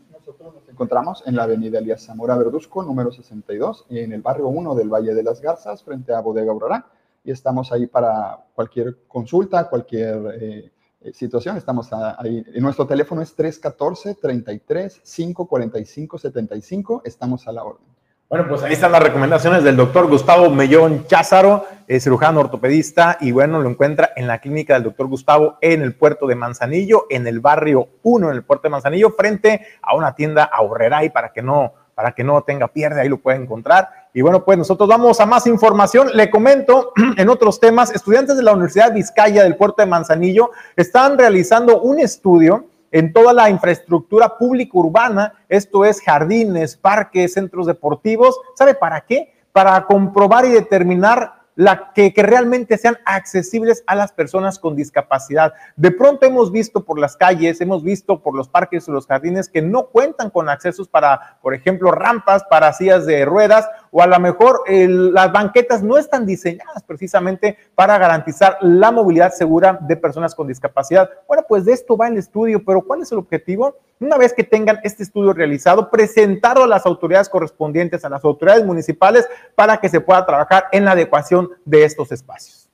encontramos en la avenida Elías Zamora Verduzco, número 62, en el barrio 1 del Valle de las Garzas, frente a Bodega Aurora. Y estamos ahí para cualquier consulta, cualquier eh, situación. Estamos ahí. Nuestro teléfono es 314-33-545-75. Estamos a la orden. Bueno, pues ahí están las recomendaciones del doctor Gustavo Mellón Cházaro, cirujano ortopedista, y bueno, lo encuentra en la clínica del doctor Gustavo en el puerto de Manzanillo, en el barrio 1, en el puerto de Manzanillo, frente a una tienda ahorrera y para que no, para que no tenga pierde, ahí lo puede encontrar. Y bueno, pues nosotros vamos a más información. Le comento en otros temas, estudiantes de la Universidad Vizcaya del puerto de Manzanillo están realizando un estudio en toda la infraestructura pública urbana, esto es jardines, parques, centros deportivos. ¿Sabe para qué? Para comprobar y determinar la, que, realmente sean accesibles a las personas con discapacidad. De pronto hemos visto por las calles, hemos visto por los parques o los jardines que no cuentan con accesos para, por ejemplo, rampas para sillas de ruedas o a lo mejor las banquetas no están diseñadas precisamente para garantizar la movilidad segura de personas con discapacidad. Bueno, pues de esto va el estudio, pero ¿cuál es el objetivo? Una vez que tengan este estudio realizado, presentarlo a las autoridades correspondientes, a las autoridades municipales, para que se pueda trabajar en la adecuación de estos espacios.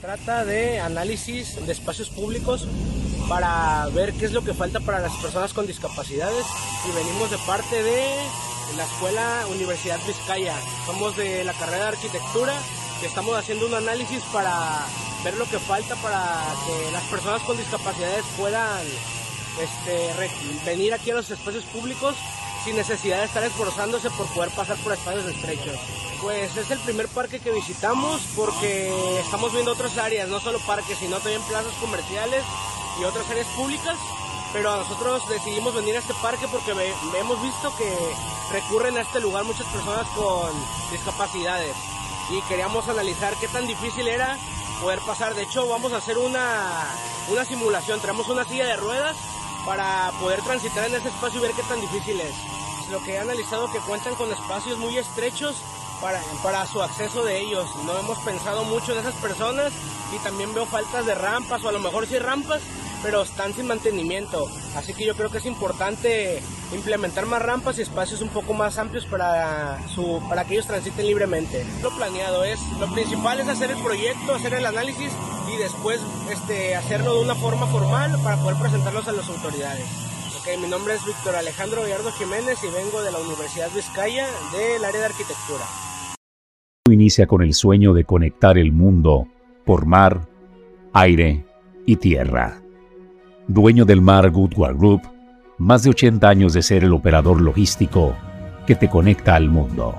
Trata de análisis de espacios públicos para ver qué es lo que falta para las personas con discapacidades y venimos de parte de la Escuela Universidad Vizcaya. Somos de la carrera de arquitectura que estamos haciendo un análisis para ver lo que falta para que las personas con discapacidades puedan este, venir aquí a los espacios públicos sin necesidad de estar esforzándose por poder pasar por espacios estrechos. Pues es el primer parque que visitamos porque estamos viendo otras áreas, no solo parques, sino también plazas comerciales y otras áreas públicas. Pero nosotros decidimos venir a este parque porque hemos visto que recurren a este lugar muchas personas con discapacidades y queríamos analizar qué tan difícil era poder pasar. De hecho, vamos a hacer una, una simulación. Traemos una silla de ruedas para poder transitar en ese espacio y ver qué tan difícil es. Lo que he analizado que cuentan con espacios muy estrechos para, para su acceso de ellos. No hemos pensado mucho en esas personas y también veo faltas de rampas o a lo mejor sí rampas, pero están sin mantenimiento. Así que yo creo que es importante implementar más rampas y espacios un poco más amplios para, su, para que ellos transiten libremente. Lo planeado es, lo principal es hacer el proyecto, hacer el análisis y después este, hacerlo de una forma formal para poder presentarlos a las autoridades. Okay, mi nombre es Víctor Alejandro Gallardo Jiménez y vengo de la Universidad Vizcaya del área de arquitectura. Inicia con el sueño de conectar el mundo por mar, aire y tierra. Dueño del mar Goodward Group, más de 80 años de ser el operador logístico que te conecta al mundo.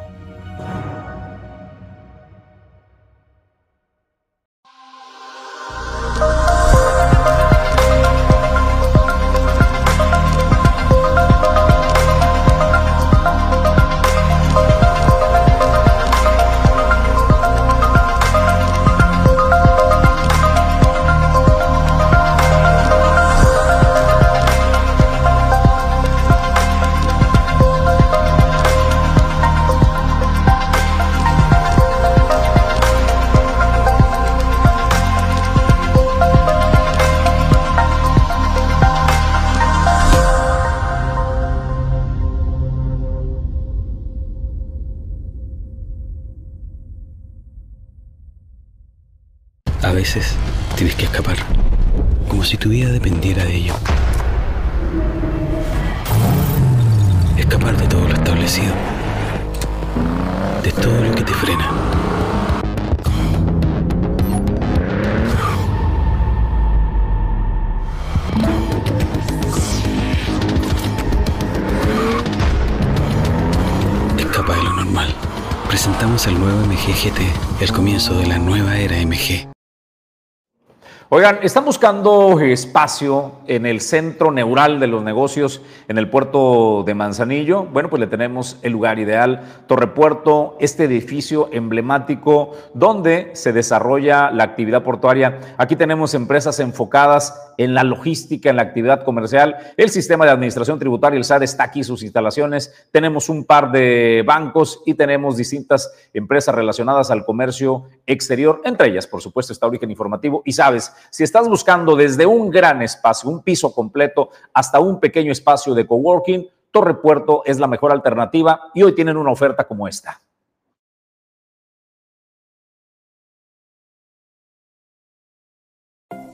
Están buscando espacio en el centro neural de los negocios en el puerto de Manzanillo. Bueno, pues le tenemos el lugar ideal, Torre Puerto, este edificio emblemático donde se desarrolla la actividad portuaria. Aquí tenemos empresas enfocadas en la logística, en la actividad comercial. El sistema de administración tributaria, el SAD, está aquí sus instalaciones. Tenemos un par de bancos y tenemos distintas empresas relacionadas al comercio exterior. Entre ellas, por supuesto, está Origen Informativo. Y sabes, Si estás buscando desde un gran espacio, un piso completo, hasta un pequeño espacio de coworking, Torre Puerto es la mejor alternativa y hoy tienen una oferta como esta.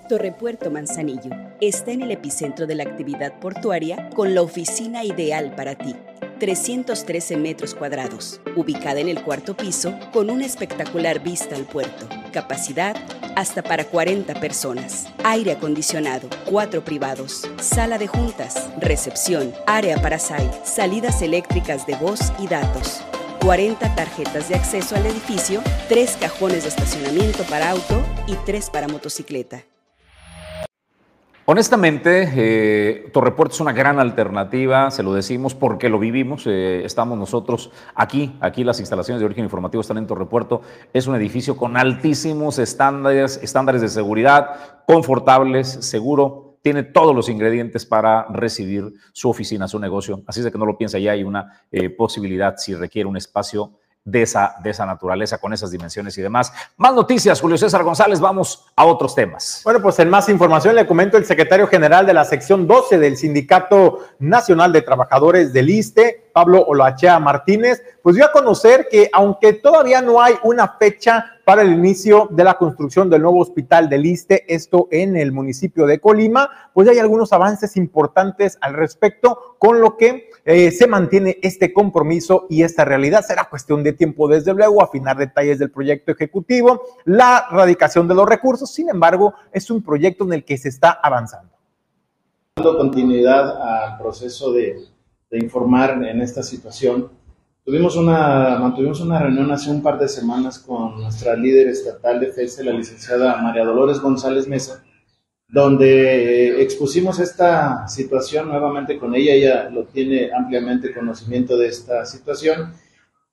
Torre Puerto Manzanillo está en el epicentro de la actividad portuaria con la oficina ideal para ti. 313 metros cuadrados, ubicada en el cuarto piso con una espectacular vista al puerto. Capacidad hasta para 40 personas. Aire acondicionado, cuatro privados, sala de juntas, recepción, área para site, salidas eléctricas de voz y datos. 40 tarjetas de acceso al edificio, 3 cajones de estacionamiento para auto y 3 para motocicleta. Honestamente, eh, Torrepuerto es una gran alternativa, se lo decimos porque lo vivimos. eh, estamos nosotros aquí, aquí las instalaciones de origen informativo están en Torrepuerto. Es un edificio con altísimos estándares, estándares de seguridad, confortables, seguro. Tiene todos los ingredientes para recibir su oficina, su negocio. Así es de que no lo piensa, ya hay una eh, posibilidad si requiere un espacio de esa, de esa naturaleza, con esas dimensiones y demás. Más noticias, Julio César González, vamos a otros temas. Bueno, pues en más información le comento el secretario general de la sección 12 del Sindicato Nacional de Trabajadores del ISTE, Pablo Olachea Martínez, pues dio a conocer que aunque todavía no hay una fecha para el inicio de la construcción del nuevo hospital del ISTE, esto en el municipio de Colima, pues hay algunos avances importantes al respecto, con lo que eh, se mantiene este compromiso y esta realidad. Será cuestión de tiempo, desde luego, afinar detalles del proyecto ejecutivo, la radicación de los recursos. Sin embargo, es un proyecto en el que se está avanzando. Dando continuidad al proceso de, informar en esta situación, tuvimos una, mantuvimos una reunión hace un par de semanas con nuestra líder estatal de FESE, la licenciada María Dolores González Mesa, donde eh, expusimos esta situación nuevamente con ella, ella lo tiene ampliamente conocimiento de esta situación.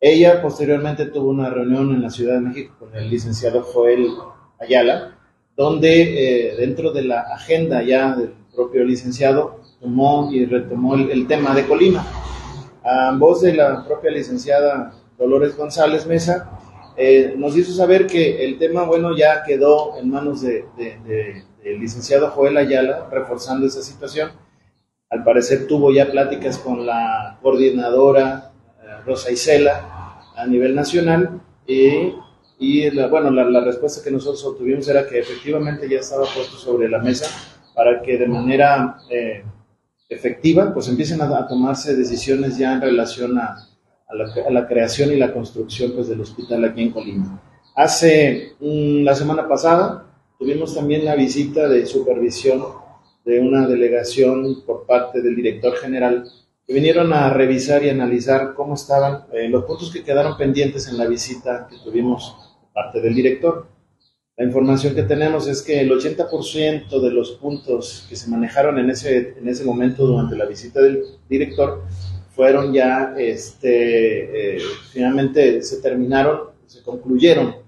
Ella posteriormente tuvo una reunión en la Ciudad de México con el licenciado Joel Ayala, donde eh, dentro de la agenda ya del propio licenciado tomó y retomó el, tema de Colima. A voz de la propia licenciada Dolores González Mesa, eh, nos hizo saber que el tema, bueno, ya quedó en manos de, del licenciado Joel Ayala, reforzando esa situación. Al parecer tuvo ya pláticas con la coordinadora eh, Rosa Isela a nivel nacional y, la, bueno, la, respuesta que nosotros obtuvimos era que efectivamente ya estaba puesto sobre la mesa para que de manera eh, efectiva pues empiecen a, tomarse decisiones ya en relación a, la, creación y la construcción pues, del hospital aquí en Colima. Hace la semana pasada tuvimos también la visita de supervisión de una delegación por parte del director general que vinieron a revisar y analizar cómo estaban eh, los puntos que quedaron pendientes en la visita que tuvimos por parte del director. La información que tenemos es que el 80% de los puntos que se manejaron en ese, en ese momento durante la visita del director fueron ya, este, eh, finalmente se terminaron, se concluyeron.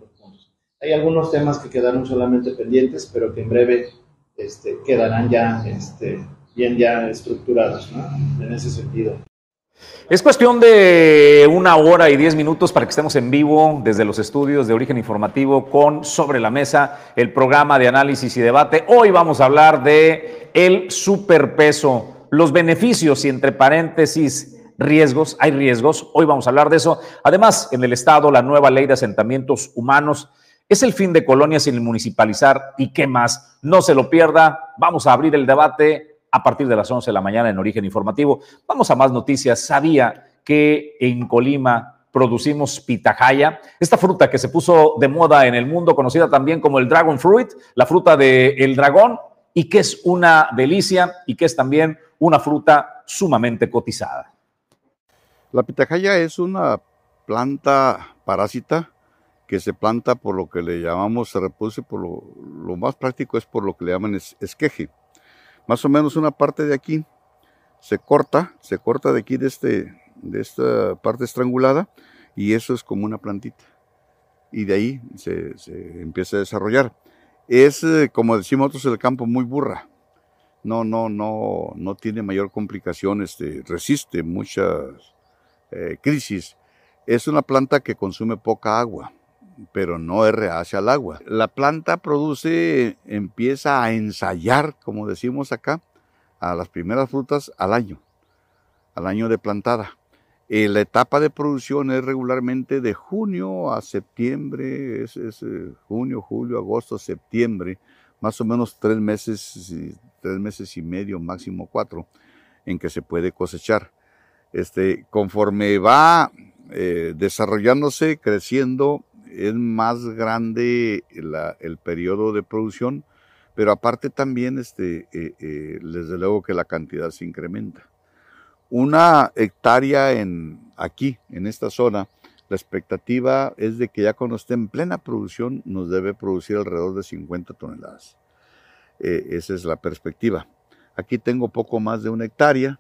Hay algunos temas que quedaron solamente pendientes, pero que en breve este, quedarán ya este, bien ya estructurados, ¿no? En ese sentido. Es cuestión de una hora y diez minutos para que estemos en vivo desde los estudios de origen informativo con Sobre la Mesa, el programa de análisis y debate. Hoy vamos a hablar de el superpeso, los beneficios y entre paréntesis riesgos, hay riesgos, hoy vamos a hablar de eso. Además, en el Estado, la nueva ley de asentamientos humanos es el fin de colonias sin municipalizar y qué más. No se lo pierda, vamos a abrir el debate a partir de las 11 de la mañana en Origen Informativo. Vamos a más noticias. Sabía que en Colima producimos pitahaya, esta fruta que se puso de moda en el mundo, conocida también como el dragon fruit, la fruta del el dragón, y que es una delicia y que es también una fruta sumamente cotizada. La pitahaya es una planta parásita que se planta por lo que le llamamos, se reproduce por lo, más práctico es por lo que le llaman es, esqueje. Más o menos una parte de aquí se corta, se corta de aquí de, este, de esta parte estrangulada y eso es como una plantita. Y de ahí se, empieza a desarrollar. Es, eh, como decimos nosotros el campo, muy burra. No, no, no, no tiene mayor complicación, este, resiste muchas eh, crisis. Es una planta que consume poca agua pero no es reacia al agua. La planta produce, empieza a ensayar, como decimos acá, a las primeras frutas al año, al año de plantada. Eh, la etapa de producción es regularmente de junio a septiembre, es, eh, junio, julio, agosto, septiembre, más o menos tres meses, tres meses y medio, máximo cuatro, en que se puede cosechar. Este, conforme va eh, desarrollándose, creciendo, es más grande el periodo de producción, pero aparte también, este, desde luego que la cantidad se incrementa. Una hectárea en, aquí, en esta zona, la expectativa es de que ya cuando esté en plena producción nos debe producir alrededor de 50 toneladas. Eh, esa es la perspectiva. Aquí tengo poco más de una hectárea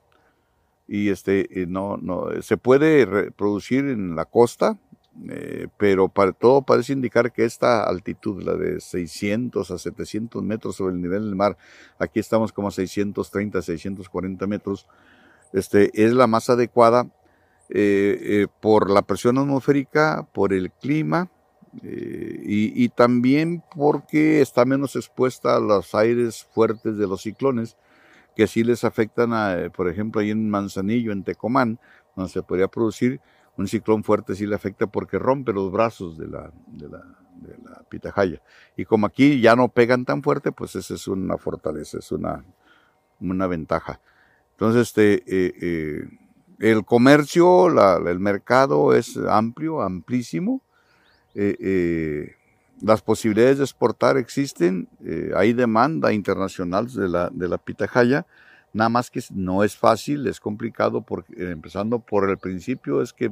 y este, no, no, se puede producir en la costa, eh, pero para, todo parece indicar que esta altitud, la de 600 a 700 metros sobre el nivel del mar, aquí estamos como a 630, 640 metros, este, es la más adecuada eh, eh, por la presión atmosférica, por el clima y, también porque está menos expuesta a los aires fuertes de los ciclones que sí les afectan, a, por ejemplo, ahí en Manzanillo, en Tecomán, donde se podría producir un ciclón fuerte, sí le afecta porque rompe los brazos de la, de la, de la pitahaya. Y como aquí ya no pegan tan fuerte, pues esa es una fortaleza, es una, una ventaja. Entonces, este, eh, eh, el comercio, el mercado es amplio, amplísimo. Eh, las posibilidades de exportar existen, hay demanda internacional de la, de la pitahaya, nada más que no es fácil, es complicado, porque, empezando por el principio, es que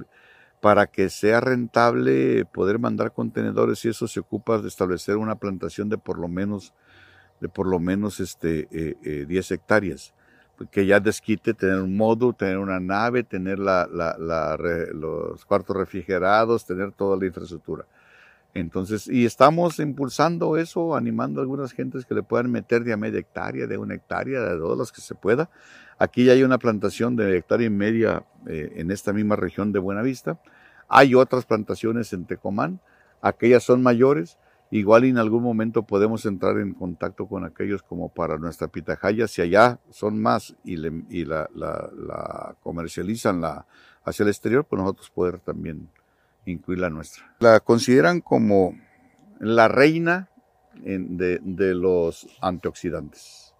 para que sea rentable poder mandar contenedores y eso se ocupa de establecer una plantación de por lo menos, de por lo menos este, 10 hectáreas que ya desquite tener un módulo, tener una nave, tener la, los cuartos refrigerados, tener toda la infraestructura. Entonces, y estamos impulsando eso, animando a algunas gentes que le puedan meter de a media hectárea, de una hectárea, de todas las que se pueda. Aquí ya hay una plantación de hectárea y media eh, en esta misma región de Buenavista. Hay otras plantaciones en Tecomán, aquellas son mayores, Igual en algún momento podemos entrar en contacto con aquellos como para nuestra pitahaya, si allá son más y, la, comercializan la, hacia el exterior, pues nosotros poder también incluir la nuestra. La consideran como la reina de, los antioxidantes.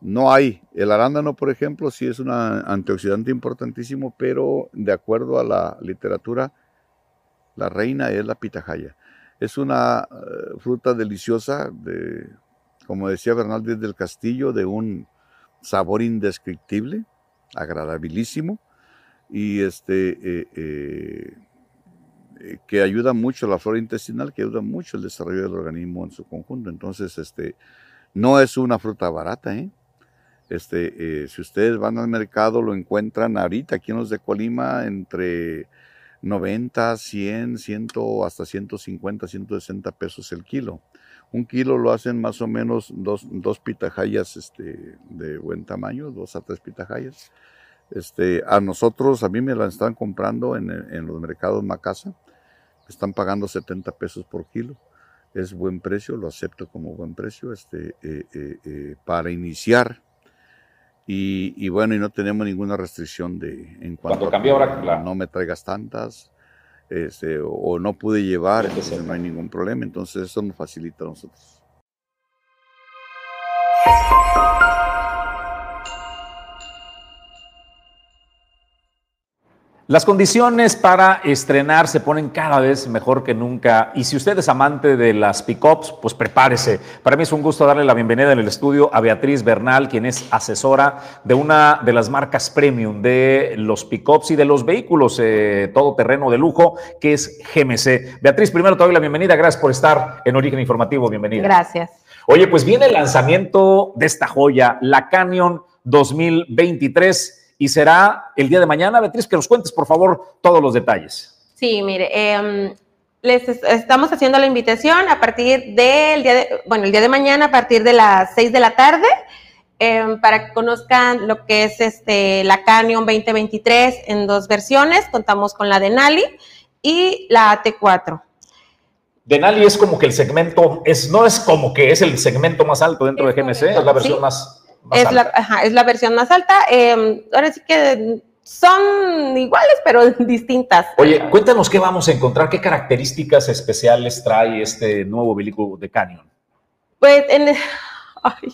No hay, el arándano por ejemplo sí es un antioxidante importantísimo, pero de acuerdo a la literatura, la reina es la pitahaya. Es una eh, fruta deliciosa, de, como decía Bernal del Castillo, de un sabor indescriptible, agradabilísimo, y este, eh, eh, que ayuda mucho la flora intestinal, que ayuda mucho el desarrollo del organismo en su conjunto. Entonces, este, no es una fruta barata, Este, si ustedes van al mercado, lo encuentran ahorita aquí en los de Colima entre 90, 100, 100, hasta 150, 160 pesos el kilo. Un kilo lo hacen más o menos dos, dos pitajayas este, de buen tamaño, dos a tres pitajayas. Este, a nosotros, a mí me la están comprando en, en los mercados Macasa, están pagando 70 pesos por kilo. Es buen precio, lo acepto como buen precio. Este, eh, eh, eh, para iniciar y, bueno, y no tenemos ninguna restricción de en cuanto cambia ahora, no me traigas tantas, este, o no pude llevar, entonces no hay ningún problema, entonces eso nos facilita a nosotros. Las condiciones para estrenar se ponen cada vez mejor que nunca y si usted es amante de las pickups, pues prepárese. Para mí es un gusto darle la bienvenida en el estudio a Beatriz Bernal, quien es asesora de una de las marcas premium de los pickups y de los vehículos eh, todoterreno de lujo, que es GMC. Beatriz, primero te doy la bienvenida. Gracias por estar en Origen Informativo. Bienvenida. Gracias. Oye, pues viene el lanzamiento de esta joya, la Canyon 2023 y será el día de mañana. Beatriz, que nos cuentes, por favor, todos los detalles. Sí, mire, em, les estamos haciendo la invitación a partir del día de, bueno, el día de mañana a partir de las 6 de la tarde. Em, para que conozcan lo que es este, la Canyon 2023 en dos versiones. Contamos con la de Nali y la AT4. Denali es como que el segmento, es, no es como que es el segmento más alto dentro de GMC, es la versión Sí. más, más Es alta. la, ajá, es la versión más alta. eh, ahora sí que son iguales, pero distintas. Oye, cuéntanos qué vamos a encontrar, qué características especiales trae este nuevo vehículo de Canyon. Pues en. ay,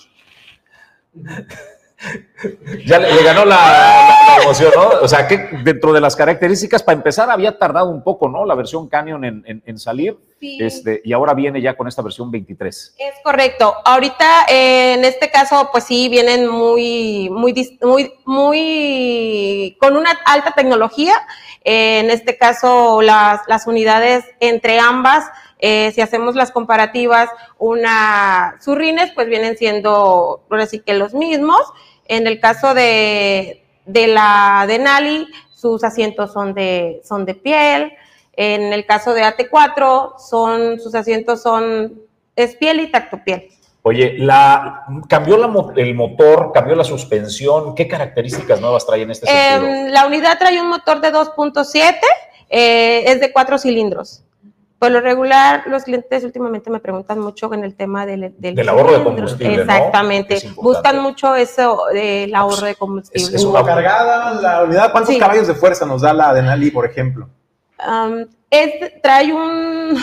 Ya le, le ganó la, la- la emoción, ¿no? O sea, que dentro de las características, para empezar, había tardado un poco, ¿no? La versión Canyon en, en- en salir. Sí. Este, y ahora viene ya con esta versión 23. Es correcto. Ahorita, eh, en este caso, pues sí, vienen muy, muy, muy, muy, con una alta tecnología. Eh, en este caso, las, las unidades entre ambas, eh, si hacemos las comparativas, una surrines, pues vienen siendo, ahora sí que los mismos. En el caso de, de la Denali, sus asientos son de, son de piel. En el caso de AT4, son, sus asientos son, es piel y tacto piel. Oye, la, cambió la el motor, cambió la suspensión. ¿Qué características nuevas trae en este sentido? Em, la unidad trae un motor de 2.7, eh, es de cuatro cilindros. Por lo regular, los clientes últimamente me preguntan mucho en el tema del, Del ahorro de cilindro. combustible. Exactamente. Es. Buscan mucho eso del ahorro de combustible. Es una cargada la unidad. ¿Cuántos Sí. caballos de fuerza nos da la Denali, por ejemplo? Es- trae un...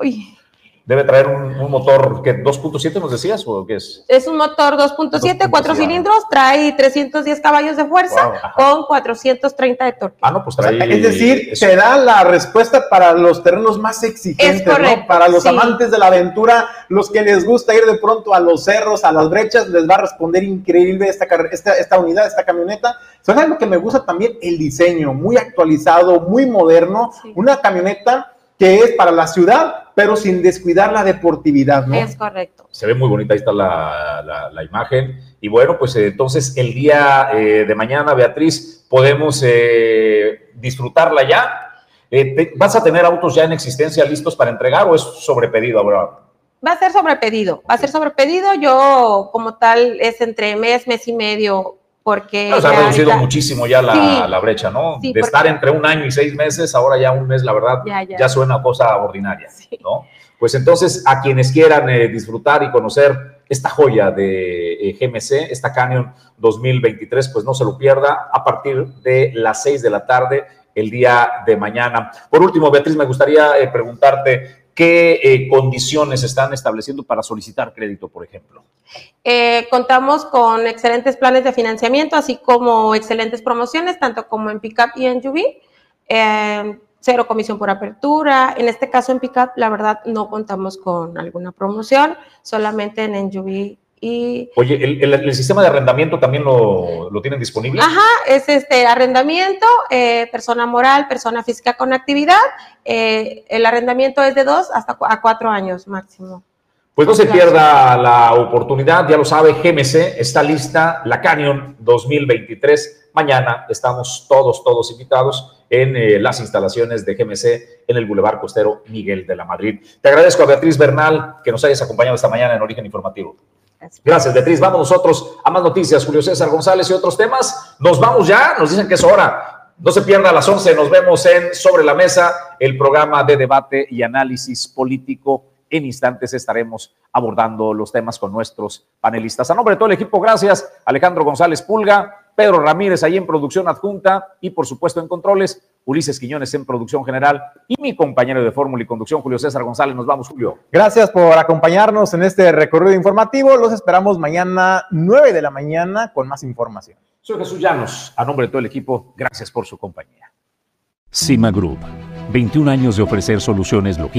Uy, Debe traer un, un motor que 2.7 nos decías o qué es? es un motor 2.7, cuatro 2.7. cilindros, trae 310 caballos de fuerza Wow, con 430 de torque. Ah, no, pues O sea, trae. es decir, eso. te da la respuesta para los terrenos más exigentes, Es correcto, ¿no? Para los sí. amantes de la aventura, los que les gusta ir de pronto a los cerros, a las brechas, les va a responder increíble esta, esta, esta unidad, esta camioneta. ¿Sabes algo que me gusta también? El diseño, muy actualizado, muy moderno. Una camioneta que es para la ciudad, pero sin descuidar la deportividad, ¿no? Es correcto. Se ve muy bonita, ahí está la, la- la imagen. Y bueno, pues eh, entonces el día eh, de mañana, Beatriz, podemos eh, disfrutarla ya. Eh, te- ¿Vas a tener autos ya en existencia listos para entregar o es sobre pedido ahora? Va a ser sobre pedido, va a ser sobre pedido. Yo, como tal, es entre mes, mes y medio, porque. Nos ha ya reducido ahorita- muchísimo ya la, Sí. la brecha, ¿no? Sí, de estar entre un año y seis meses, ahora ya un mes, la verdad, Ya, ya, ya. suena cosa ordinaria, ¿no? Pues entonces, a quienes quieran eh, disfrutar y conocer esta joya de eh, GMC, esta Canyon 2023, pues no se lo pierda a partir de las 6 de la tarde el día de mañana. Por último, Beatriz, me gustaría eh, preguntarte qué eh, condiciones están estableciendo para solicitar crédito, por ejemplo. Eh, contamos con excelentes planes de financiamiento, así como excelentes promociones, tanto como en Pickup y en UV. Eh, cero comisión por apertura. En este caso, en Pickup, la verdad, no contamos con alguna promoción, solamente en NUV y Oye, ¿el, el- el sistema de arrendamiento también lo, lo tienen disponible? Ajá, es este arrendamiento, eh, persona moral, persona física con actividad. eh, el arrendamiento es de dos hasta a cuatro años máximo. Pues no se pierda la oportunidad, ya lo sabe, GMC está lista, la Canyon 2023. Mañana estamos todos, todos invitados en eh, las instalaciones de GMC en el Boulevard Costero Miguel de la Madrid. Te agradezco a Beatriz Bernal que nos hayas acompañado esta mañana en Origen Informativo. Gracias, Beatriz. Vamos nosotros a más noticias. Julio César González y otros temas. Nos vamos ya, nos dicen que es hora. No se pierda a las 11, nos vemos en Sobre la Mesa, el programa de debate y análisis político. En instantes estaremos abordando los temas con nuestros panelistas. A nombre de todo el equipo, gracias. Alejandro González Pulga, Pedro Ramírez ahí en producción adjunta y por supuesto en controles, Ulises Quiñones en producción general y mi compañero de fórmula y conducción, Julio César González. Nos vamos, Julio. Gracias por acompañarnos en este recorrido informativo. Los esperamos mañana 9 de la mañana con más información. Soy Jesús Llanos. A nombre de todo el equipo, gracias por su compañía. Cima Group, 21 años de ofrecer soluciones logísticas